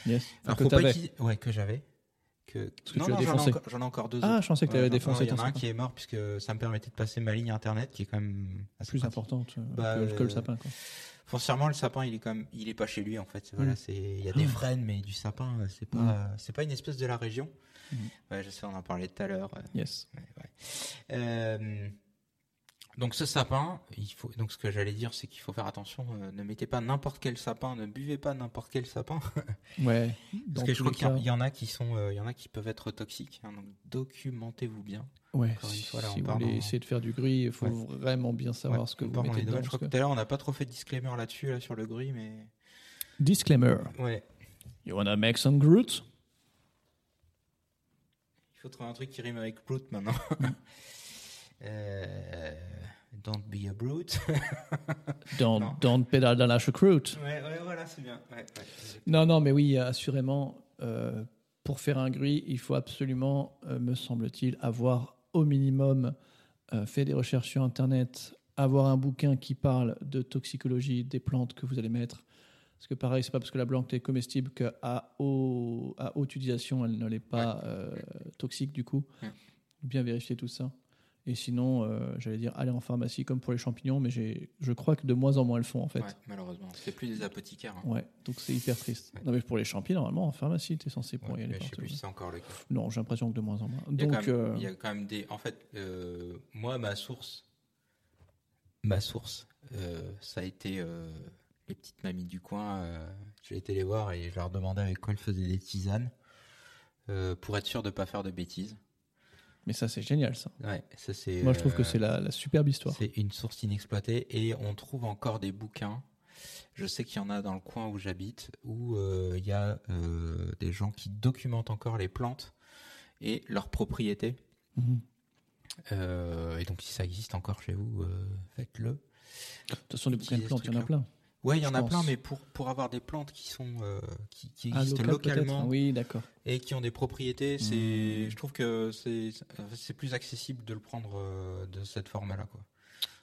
Yes. Alors que faut pas t'avais. utiliser- Ouais, que j'avais. Que... que non, tu as non, j'en ai, défoncé. encore, j'en ai encore deux Ah, autres. je pensais que tu avais défoncé Il y en a un qui est mort puisque ça me permettait de passer ma ligne internet qui est quand même assez plus pratique. importante euh, Bah, que, que le euh, sapin. Quoi. Foncièrement, le sapin, il est quand même, il est pas chez lui en fait. Voilà, Mm. c'est, il y a des frênes, mais du sapin, euh, c'est pas, Mm. euh, c'est pas une espèce de la région. Mm. Ouais, je sais, on en parlait tout à l'heure. euh, Yes. ouais, ouais. Euh, donc ce sapin, il faut, donc ce que j'allais dire, c'est qu'il faut faire attention. euh, ne mettez pas n'importe quel sapin, ne buvez pas n'importe quel sapin. Ouais. Parce que je crois qu'il y en- y, a qui sont, euh, il y en a qui peuvent être toxiques. hein, donc documentez-vous bien. Ouais, Encore une fois, là, si on vous voulez dans- essayer de faire du gris, il faut Ouais. vraiment bien savoir Ouais, ce que vous mettez dedans. Je crois que tout à l'heure, on n'a pas trop fait de disclaimer là-dessus, là, sur le gris, mais. Disclaimer. Ouais. You wanna make some Groot? Il faut trouver un truc qui rime avec brute maintenant. euh, don't be a brute. Don't, Non. don't pedal dans la choucroute. ouais, ouais, voilà, c'est bien. Ouais. Non, non, mais oui, assurément, euh, pour faire un gris, il faut absolument, euh, me semble-t-il, avoir au minimum euh, fait des recherches sur Internet, avoir un bouquin qui parle de toxicologie des plantes que vous allez mettre. Parce que pareil, c'est pas parce que la plante est comestible qu'à haut, à haute utilisation, elle ne l'est pas toxique du coup. Bien vérifier tout ça. Et sinon, euh, j'allais dire aller en pharmacie comme pour les champignons, mais je crois que de moins en moins elles font en fait. Ouais, malheureusement. C'est plus des apothicaires. hein. Ouais, donc c'est hyper triste. Ouais. Non, mais pour les champignons, normalement, en pharmacie, tu es censé pour Ouais, y aller je sais plus si c'est encore le cas. Non, j'ai l'impression que de moins en moins. Il y, a Donc, quand même, euh, il y a quand même des. En fait, euh, moi, ma source, ma source, ça a été les petites mamies du coin. J'ai été les voir et je leur demandais avec quoi elles faisaient des tisanes pour être sûr de pas faire de bêtises. Mais ça, c'est génial, ça. Ouais, ça c'est. Moi, je trouve que euh, c'est la, la superbe histoire. C'est une source inexploitée et on trouve encore des bouquins. Je sais qu'il y en a dans le coin où j'habite où euh, il y a euh, des gens qui documentent encore les plantes et leurs propriétés. Mhm. Euh, et donc si ça existe encore chez vous, faites-le. De toute façon, des bouquins de plantes, il y en a truc-là. plein. Ouais, il y en a pense. plein, mais pour pour avoir des plantes qui sont euh, qui, qui Ah, existent local, localement Oui, d'accord. et qui ont des propriétés, c'est Mhm. je trouve que c'est c'est plus accessible de le prendre euh, de cette forme-là quoi.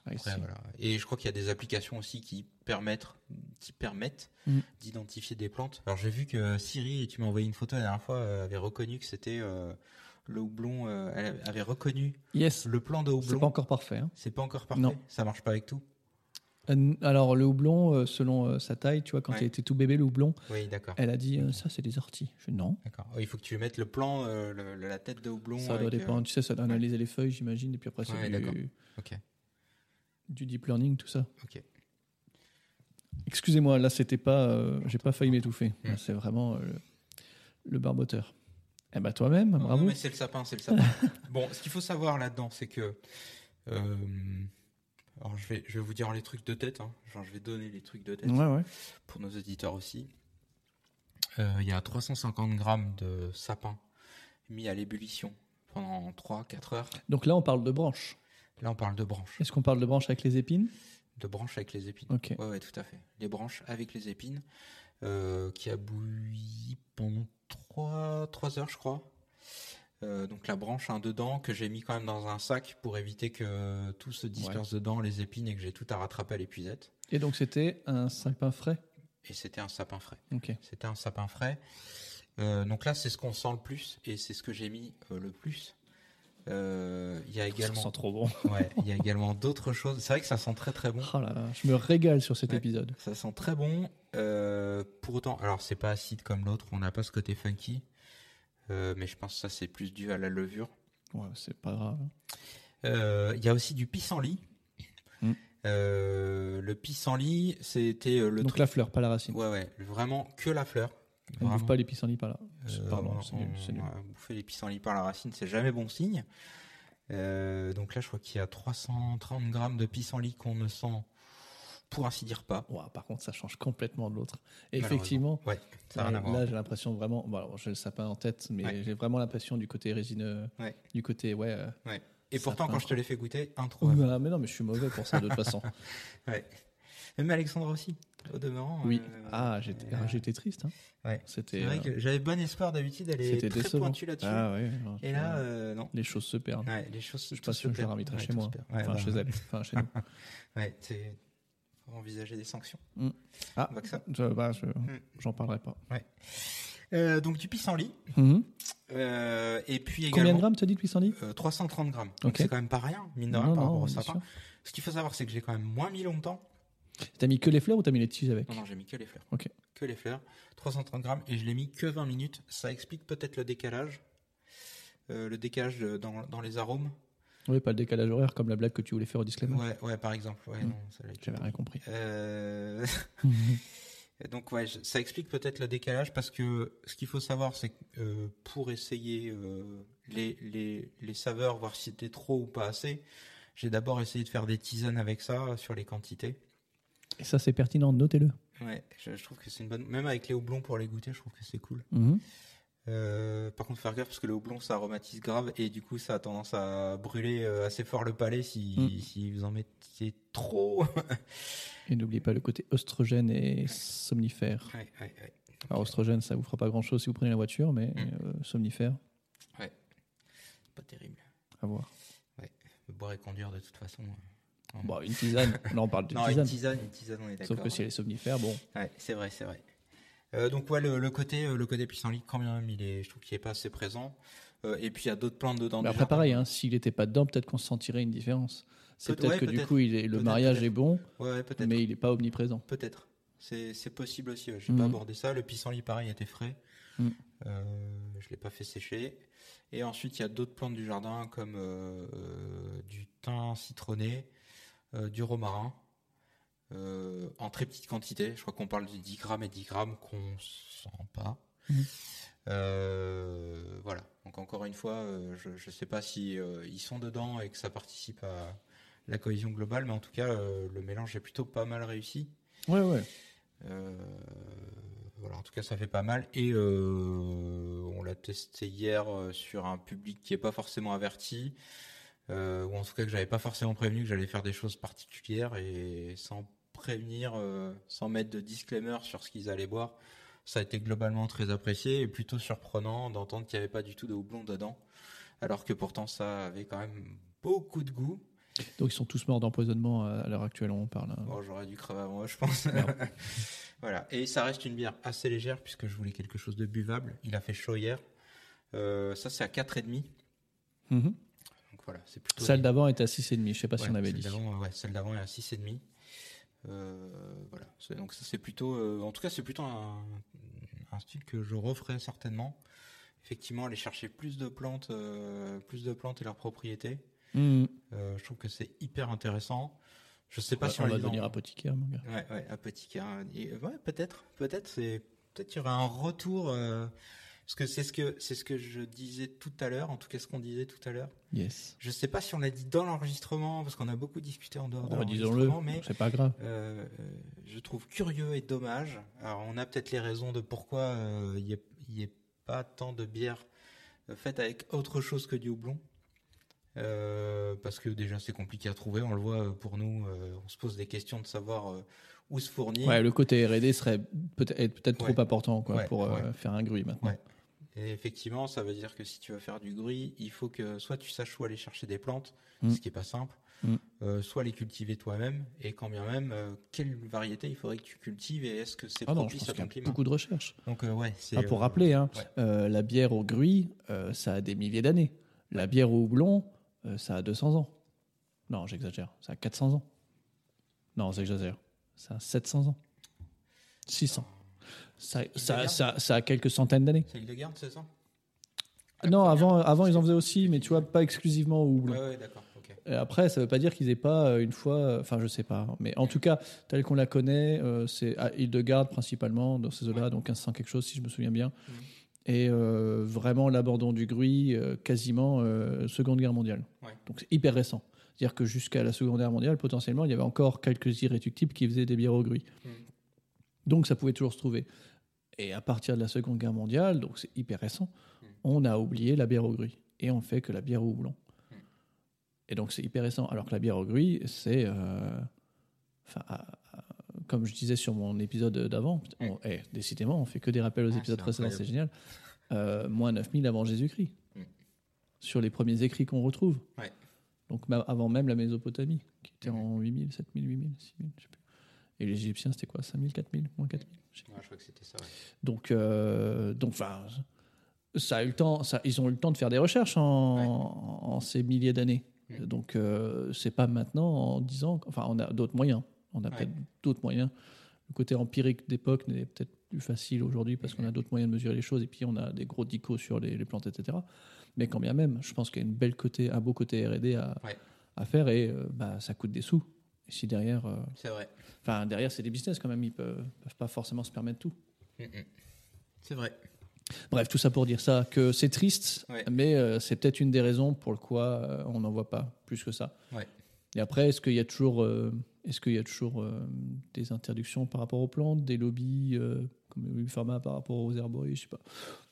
Après, voilà. Et je crois qu'il y a des applications aussi qui permettent, qui permettent Mm. d'identifier des plantes. Alors j'ai vu que Siri, et tu m'as envoyé une photo la dernière fois, euh, avait reconnu que c'était euh, le houblon. euh, elle avait reconnu Yes, le plan de c'est houblon. pas encore parfait. hein. C'est pas encore parfait? Non. Ça marche pas avec tout? Euh, Alors, le houblon, euh, selon euh, sa taille, tu vois, quand Ouais. il était tout bébé, le houblon, Oui, elle a dit ça, c'est des orties. Je dis, non. D'accord. Oh, il faut que tu mettes le plan, euh, le- la tête de houblon. Ça doit euh, dépendre. Tu sais, ça doit ouais. analyser les feuilles, j'imagine, et puis après, c'est Ouais, du, du deep learning, tout ça. Ok. Excusez-moi, là, c'était pas. euh, J'ai pas failli m'étouffer. C'est vraiment le, barboteur. Eh ben, toi-même, bravo. non, mais c'est le sapin, c'est le sapin. bon, ce qu'il faut savoir là-dedans, c'est que. Alors, je vais, je vais vous dire les trucs de tête. hein. Genre, je vais donner les trucs de tête. Ouais, ouais. pour nos auditeurs aussi. Euh, Il y a 350 grammes de sapin mis à l'ébullition pendant 3-4 heures. Donc là, on parle de branches. Là, on parle de branches. Est-ce qu'on parle de branches avec les épines? De branches avec les épines. Ok. Ouais, ouais, tout à fait. Les branches avec les épines euh, qui a bouilli pendant 3, 3 heures, je crois. Euh, donc la branche un dedans que j'ai mis quand même dans un sac pour éviter que tout se disperse dedans, les épines, et que j'ai tout à rattraper à l'épuisette. Et donc, c'était un sapin frais? Et c'était un sapin frais. Ok. C'était un sapin frais. Euh, donc là, c'est ce qu'on sent le plus et c'est ce que j'ai mis euh, le plus Il y a Ça également, sent trop bon. ouais, il y a également d'autres choses. C'est vrai que ça sent très très bon. Oh là là, je me régale sur cet Ouais. épisode. Ça sent très bon. Pour autant, alors c'est pas acide comme l'autre, on n'a pas ce côté funky. Euh, mais je pense que ça c'est plus dû à la levure. Ouais, c'est pas grave. Euh, Il y a aussi du pissenlit. Mm. Euh, le pissenlit, c'était euh, le Donc truc. la fleur, pas la racine. Ouais, ouais, vraiment que la fleur. On bouffe Vraiment. pas les pissenlits par là. Pardon, on- c'est nul. bouffer les pissenlits par la racine, c'est jamais bon signe. Donc là, je crois qu'il y a 330 grammes de pissenlit qu'on ne sent, pour ainsi dire, pas. Par contre, ça change complètement de l'autre. Effectivement, Ouais, ça là, j'ai l'impression vraiment. Bon, alors, j'ai le sapin en tête, mais Ouais. j'ai vraiment l'impression du côté résineux, Ouais. du côté ouais. euh. Et pourtant, quand je te l'ai fait goûter, introuvable. voilà, mais non, mais je suis mauvais pour ça de toute façon. Ouais. Même Alexandra aussi, au demeurant. Oui. euh, Ah, j'étais, euh, ah, j'étais triste. Hein. Ouais. C'était, C'est vrai euh, que j'avais bon espoir d'habitude, c'était très décevant. pointue là-dessus. Ah ouais. Et là, euh, non. les choses se perdent. Ouais, les choses. je suis pas sûr que je la chez moi. enfin, bah, chez elle. Enfin, chez nous. Ouais, c'est. Faut envisager des sanctions. Ah, On voit que ça. je- bah, je- j'en parlerai pas. Euh, donc du pissenlit. Mhm. Euh, et puis également. Combien de grammes, tu as dit de pissenlit? Euh, 330 grammes. Donc c'est quand même pas rien, mine de rien, Non, par non, rapport au sapin. Ce qu'il faut savoir, c'est que j'ai quand même moins mis longtemps. T'as mis que les fleurs ou t'as mis les tiges avec? Non, non, j'ai mis que les fleurs. Ok. Que les fleurs. 330 grammes et je l'ai mis que 20 minutes. Ça explique peut-être le décalage. Euh, le décalage de- dans, dans les arômes. Oui, pas le décalage horaire comme la blague que tu voulais faire au disclaimer. Ouais, ouais, par exemple. Ouais, Mm. non, été J'avais rien compris. Euh, Donc ouais, ça explique peut-être le décalage parce que ce qu'il faut savoir, c'est que euh, pour essayer euh, les, les, les saveurs, voir si c'était trop ou pas assez, j'ai d'abord essayé de faire des tisanes avec ça sur les quantités. Et ça, c'est pertinent, notez-le. Ouais, je, je trouve que c'est une bonne. Même avec les houblons pour les goûter, je trouve que c'est cool. Mhm. Euh, par contre, faire gaffe parce que le houblon ça aromatise grave et du coup ça a tendance à brûler euh, assez fort le palais si, Mm. si vous en mettez trop. Et n'oubliez pas le côté oestrogène et somnifère. ouais, ouais, ouais. Alors, oestrogène, ça vous fera pas grand-chose si vous prenez la voiture, mais Mm. euh, somnifère, Pas terrible. à voir. Boire et conduire de toute façon. euh, Bon, une tisane. Là, on parle de Non, tisane. une tisane, une tisane, on est d'accord. Sauf que si elle est somnifère, bon. Ouais, c'est vrai, c'est vrai. Euh, donc ouais, le, le côté, euh, le côté pissenlit, quand même, il est, je trouve qu'il est pas assez présent. Euh, et puis il y a d'autres plantes dedans. Mais après, pareil, hein, s'il n'était pas dedans, peut-être qu'on sentirait une différence. C'est Peut- peut-être ouais, que du coup, il est, le mariage est bon, Ouais, mais il n'est pas omniprésent. Peut-être. C'est, possible aussi. Ouais. J'ai Mhm. pas abordé ça. Le pissenlit, pareil, était frais. Mhm. Euh, je l'ai pas fait sécher. Et ensuite, il y a d'autres plantes du jardin comme euh, euh, du thym citronné, euh, du romarin, euh, en très petite quantité. Je crois qu'on parle de 10 grammes et 10 grammes qu'on sent pas. Mhm. Euh, voilà. Donc encore une fois, euh, je ne sais pas si ils sont dedans et que ça participe à la cohésion globale, mais en tout cas, le mélange est plutôt pas mal réussi. Ouais, ouais. Voilà, en tout cas, ça fait pas mal. Et on l'a testé hier sur un public qui est pas forcément averti, euh, ou en tout cas que j'avais pas forcément prévenu que j'allais faire des choses particulières et sans prévenir, euh, sans mettre de disclaimer sur ce qu'ils allaient boire. Ça a été globalement très apprécié et plutôt surprenant d'entendre qu'il n'y avait pas du tout de houblon dedans, alors que pourtant ça avait quand même beaucoup de goût. Donc, ils sont tous morts d'empoisonnement à l'heure actuelle, on parle. hein. Bon, j'aurais dû crever avant, je pense. voilà. Et ça reste une bière assez légère puisque je voulais quelque chose de buvable. Il a fait chaud hier. Euh, ça, c'est à 4,5. Mhm. Donc voilà, c'est plutôt. Celle d'avant était à 6,5, je sais pas si on avait celle dit. ouais, celle d'avant est à 6,5. Euh, voilà. Donc ça, c'est plutôt. euh, en tout cas, c'est plutôt un, un style que je referai certainement. Effectivement, aller chercher plus de plantes, euh, plus de plantes et leurs propriétés. Euh, je trouve que c'est hyper intéressant. Je sais pas Ouais, si on on, va devenir apothicaire, mon gars. Ouais, ouais, apothicaire. Et, ouais, peut-être, peut-être, c'est, peut-être qu'il y aura un retour, euh, parce que c'est ce que, c'est ce que je disais tout à l'heure, en tout cas ce qu'on disait tout à l'heure. Yes. Je sais pas si on l'a dit dans l'enregistrement, parce qu'on a beaucoup discuté en dehors de Oh, l'enregistrement, mais c'est pas grave. euh, je trouve curieux et dommage. Alors, on a peut-être les raisons de pourquoi euh, il n'y ait pas tant de bières faites avec autre chose que du houblon. Euh, parce que déjà c'est compliqué à trouver, on le voit pour nous, euh, on se pose des questions de savoir euh, où se fournir. Ouais, le côté R&D serait peut-être Ouais. trop important quoi, Ouais, pour faire un gruy maintenant. Et effectivement, ça veut dire que si tu veux faire du gruy, il faut que soit tu saches où aller chercher des plantes, Mm. ce qui est pas simple, Mm. euh, soit les cultiver toi-même, et quand bien même, euh, quelle variété il faudrait que tu cultives et est-ce que c'est Ah non, je propice pense à ton climat beaucoup de recherches. Donc euh, ouais, Ah, pour rappeler, hein, ouais. la bière au gruy, ça a des milliers d'années. La bière au houblon, ça a 200 ans. Non, j'exagère. Ça a 400 ans. Non, j'exagère. Ça a 700 ans. 600. Ça, ça, ça, ça a quelques centaines d'années. C'est Hildegarde, c'est ça? Non, avant, avant, ils en faisaient aussi, mais tu vois, pas exclusivement au houblon. Ouais, ouais, d'accord. Après, ça veut pas dire qu'ils aient pas euh, une fois, euh, enfin je sais pas, mais en tout cas, tel qu'on la connaît, euh, c'est à Hildegarde principalement dans ces eaux-là, donc 1500 quelque chose si je me souviens bien. Mhm. Et euh, vraiment l'abandon du gruy, euh, quasiment Seconde Guerre mondiale. Donc c'est hyper récent. C'est-à-dire que jusqu'à la Seconde Guerre mondiale, potentiellement, il y avait encore quelques irréductibles qui faisaient des bières au gruy. Mhm. Donc ça pouvait toujours se trouver. Et à partir de la Seconde Guerre mondiale, donc c'est hyper récent, Mhm. on a oublié la bière au gruy. Et on fait que la bière au houblon. Mhm. Et donc c'est hyper récent. Alors que la bière au gruy, c'est. euh, comme je disais sur mon épisode d'avant, on- eh, décidément, on fait que des rappels aux Ah, épisodes précédents, c'est génial. Euh, moins 9000 avant Jésus-Christ. Sur les premiers écrits qu'on retrouve. Ouais. Donc avant même la Mésopotamie, qui était en 8000, 7000, 8000, 6000, je sais plus. Et les Égyptiens, c'était quoi 5000, 4000, moins 4000 je. Ouais, crois que c'était ça. ouais. Donc, euh, donc, enfin, ça a eu le temps. Ça, ils ont eu le temps de faire des recherches en, Ouais. en ces milliers d'années. Donc, euh, c'est pas maintenant en 10 ans. Enfin, on a d'autres moyens. On a peut-être d'autres moyens. Le côté empirique d'époque n'est peut-être plus facile aujourd'hui parce qu'on a d'autres moyens de mesurer les choses et puis on a des gros dicos sur les, les plantes, etc. Mais quand bien même, je pense qu'il y a une belle côté, un beau côté R&D à faire et euh, bah, ça coûte des sous. Si derrière, euh, C'est vrai. enfin derrière c'est des business quand même, ils peuvent, peuvent pas forcément se permettre tout. Mhm. C'est vrai. Bref, tout ça pour dire ça, que c'est triste, Ouais. mais euh, c'est peut-être une des raisons pour le quoi euh, on n'en voit pas plus que ça. Ouais. Et après, est-ce qu'il y a toujours, euh, est-ce qu'il y a toujours des interdictions par rapport aux plantes, des lobbies comme le pharma par rapport aux herboristes, je sais pas.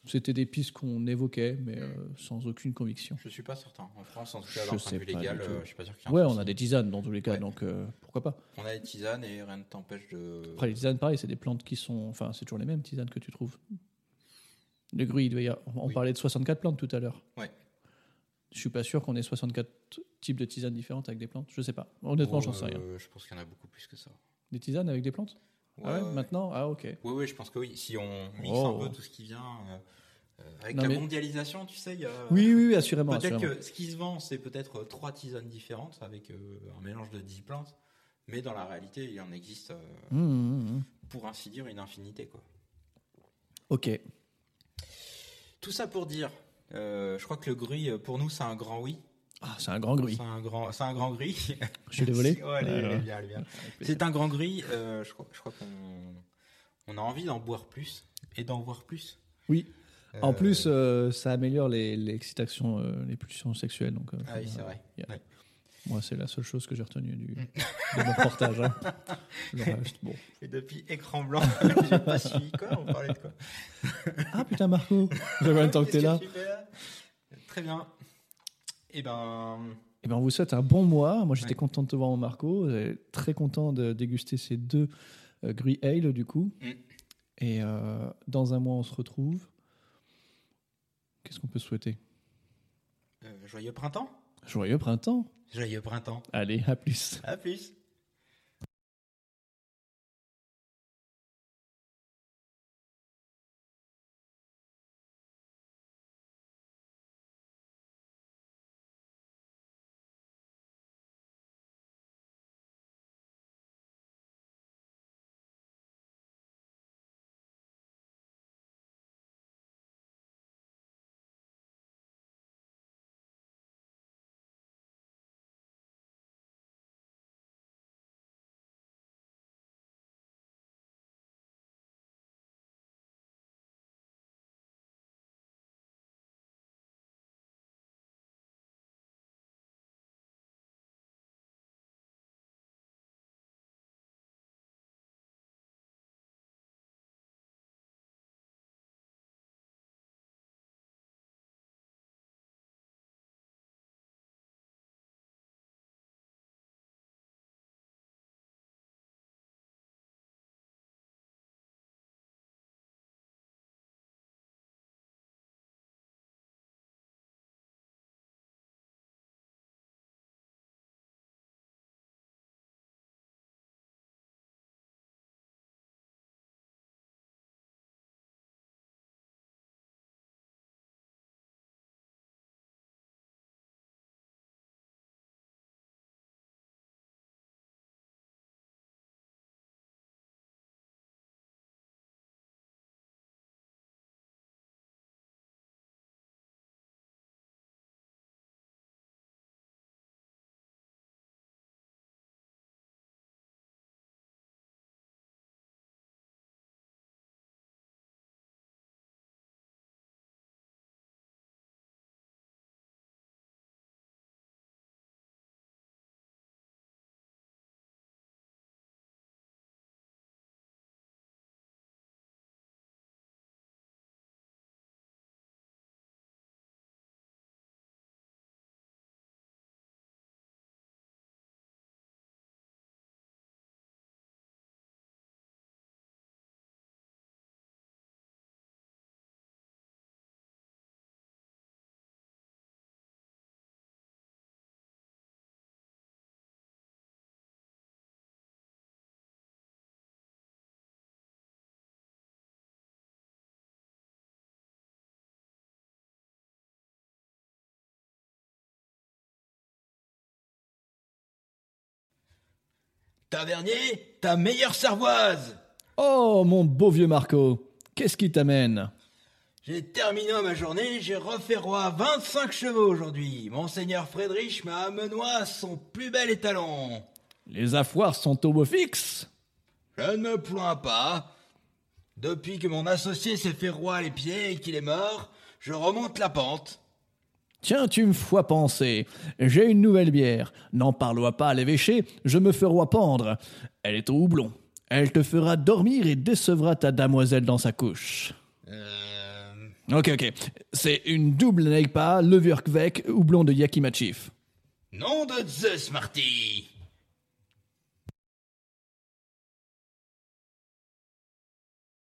C'était des pistes qu'on évoquait, mais euh, sans aucune conviction. Je suis pas certain. En France, en tout cas, d'un point de vue légal, euh, je suis pas sûr qu'il y ait Ouais, on a des tisanes dans tous les cas, Ouais. donc euh, pourquoi pas. On a des tisanes et rien ne t'empêche de. Après, les tisanes, pareil, c'est des plantes qui sont. Enfin, c'est toujours les mêmes tisanes que tu trouves. Le gruy, il devait y avoir- on Oui. parlait de 64 plantes tout à l'heure. Ouais. Je suis pas sûr qu'on ait 64 types de tisanes différentes avec des plantes. Je sais pas. Honnêtement, j'en sais rien. euh, Je pense qu'il y en a beaucoup plus que ça. Des tisanes avec des plantes? Ouais, ouais. maintenant? Ah, ok. Oui, oui, je pense que oui. Si on mixe Oh. un peu tout ce qui vient. euh, euh, avec Non, la mais- mondialisation, tu sais, il y a. Oui, oui, oui, assurément. Peut-être que ce qui se vend, c'est peut-être euh, trois tisanes différentes avec euh, un mélange de 10 plantes. Mais dans la réalité, il en existe, euh, Hum, hum, hum. pour ainsi dire, une infinité. Quoi. Ok. Tout ça pour dire, je crois que le gruy, pour nous, c'est un grand oui. Ah, c'est un grand gruy. C'est un grand, c'est un grand gris. Je l'ai volé Ouais, elle est- elle est Alors, bien, elle est bien. C'est un grand gris. euh, je crois, je crois qu'on on a envie d'en boire plus et d'en voir plus. Oui. En Euh, plus, euh, ça améliore les- l'excitation, euh, les pulsions sexuelles. Donc, euh, ah oui, c'est vrai. Yeah. Ouais. Moi, c'est la seule chose que j'ai retenue du, de mon reportage. hein. Le reste, bon. Et depuis écran blanc, j'ai pas suivi quoi. On parlait de quoi Ah putain, Marco Ça fait longtemps que t'es là Très bien. Et ben, Eh ben, on vous souhaite un bon mois. Moi, j'étais Ouais. content de te voir en Marco. Très content de déguster ces deux euh, Gruy Ale, du coup. Mm. Et euh, dans un mois, on se retrouve. Qu'est-ce qu'on peut souhaiter? Euh, joyeux printemps. Joyeux printemps Joyeux printemps. Allez, à plus À plus. Tavernier, ta meilleure cervoise Oh, mon beau vieux Marco, qu'est-ce qui t'amène? J'ai terminé ma journée, j'ai refait roi 25 chevaux aujourd'hui. Monseigneur Friedrich m'a amenois son plus bel étalon. Les affoirs sont au beau fixe Je ne me plains pas. Depuis que mon associé s'est fait roi les pieds et qu'il est mort, je remonte la pente. Tiens, tu me fois penser. J'ai une nouvelle bière. N'en parle pas à l'évêché, je me ferai pendre. Elle est au houblon. Elle te fera dormir et décevra ta damoiselle dans sa couche. Euh... Ok, ok. C'est une double Neipa, levure kvek, houblon de Yakimachif. Nom de Zeus, Marty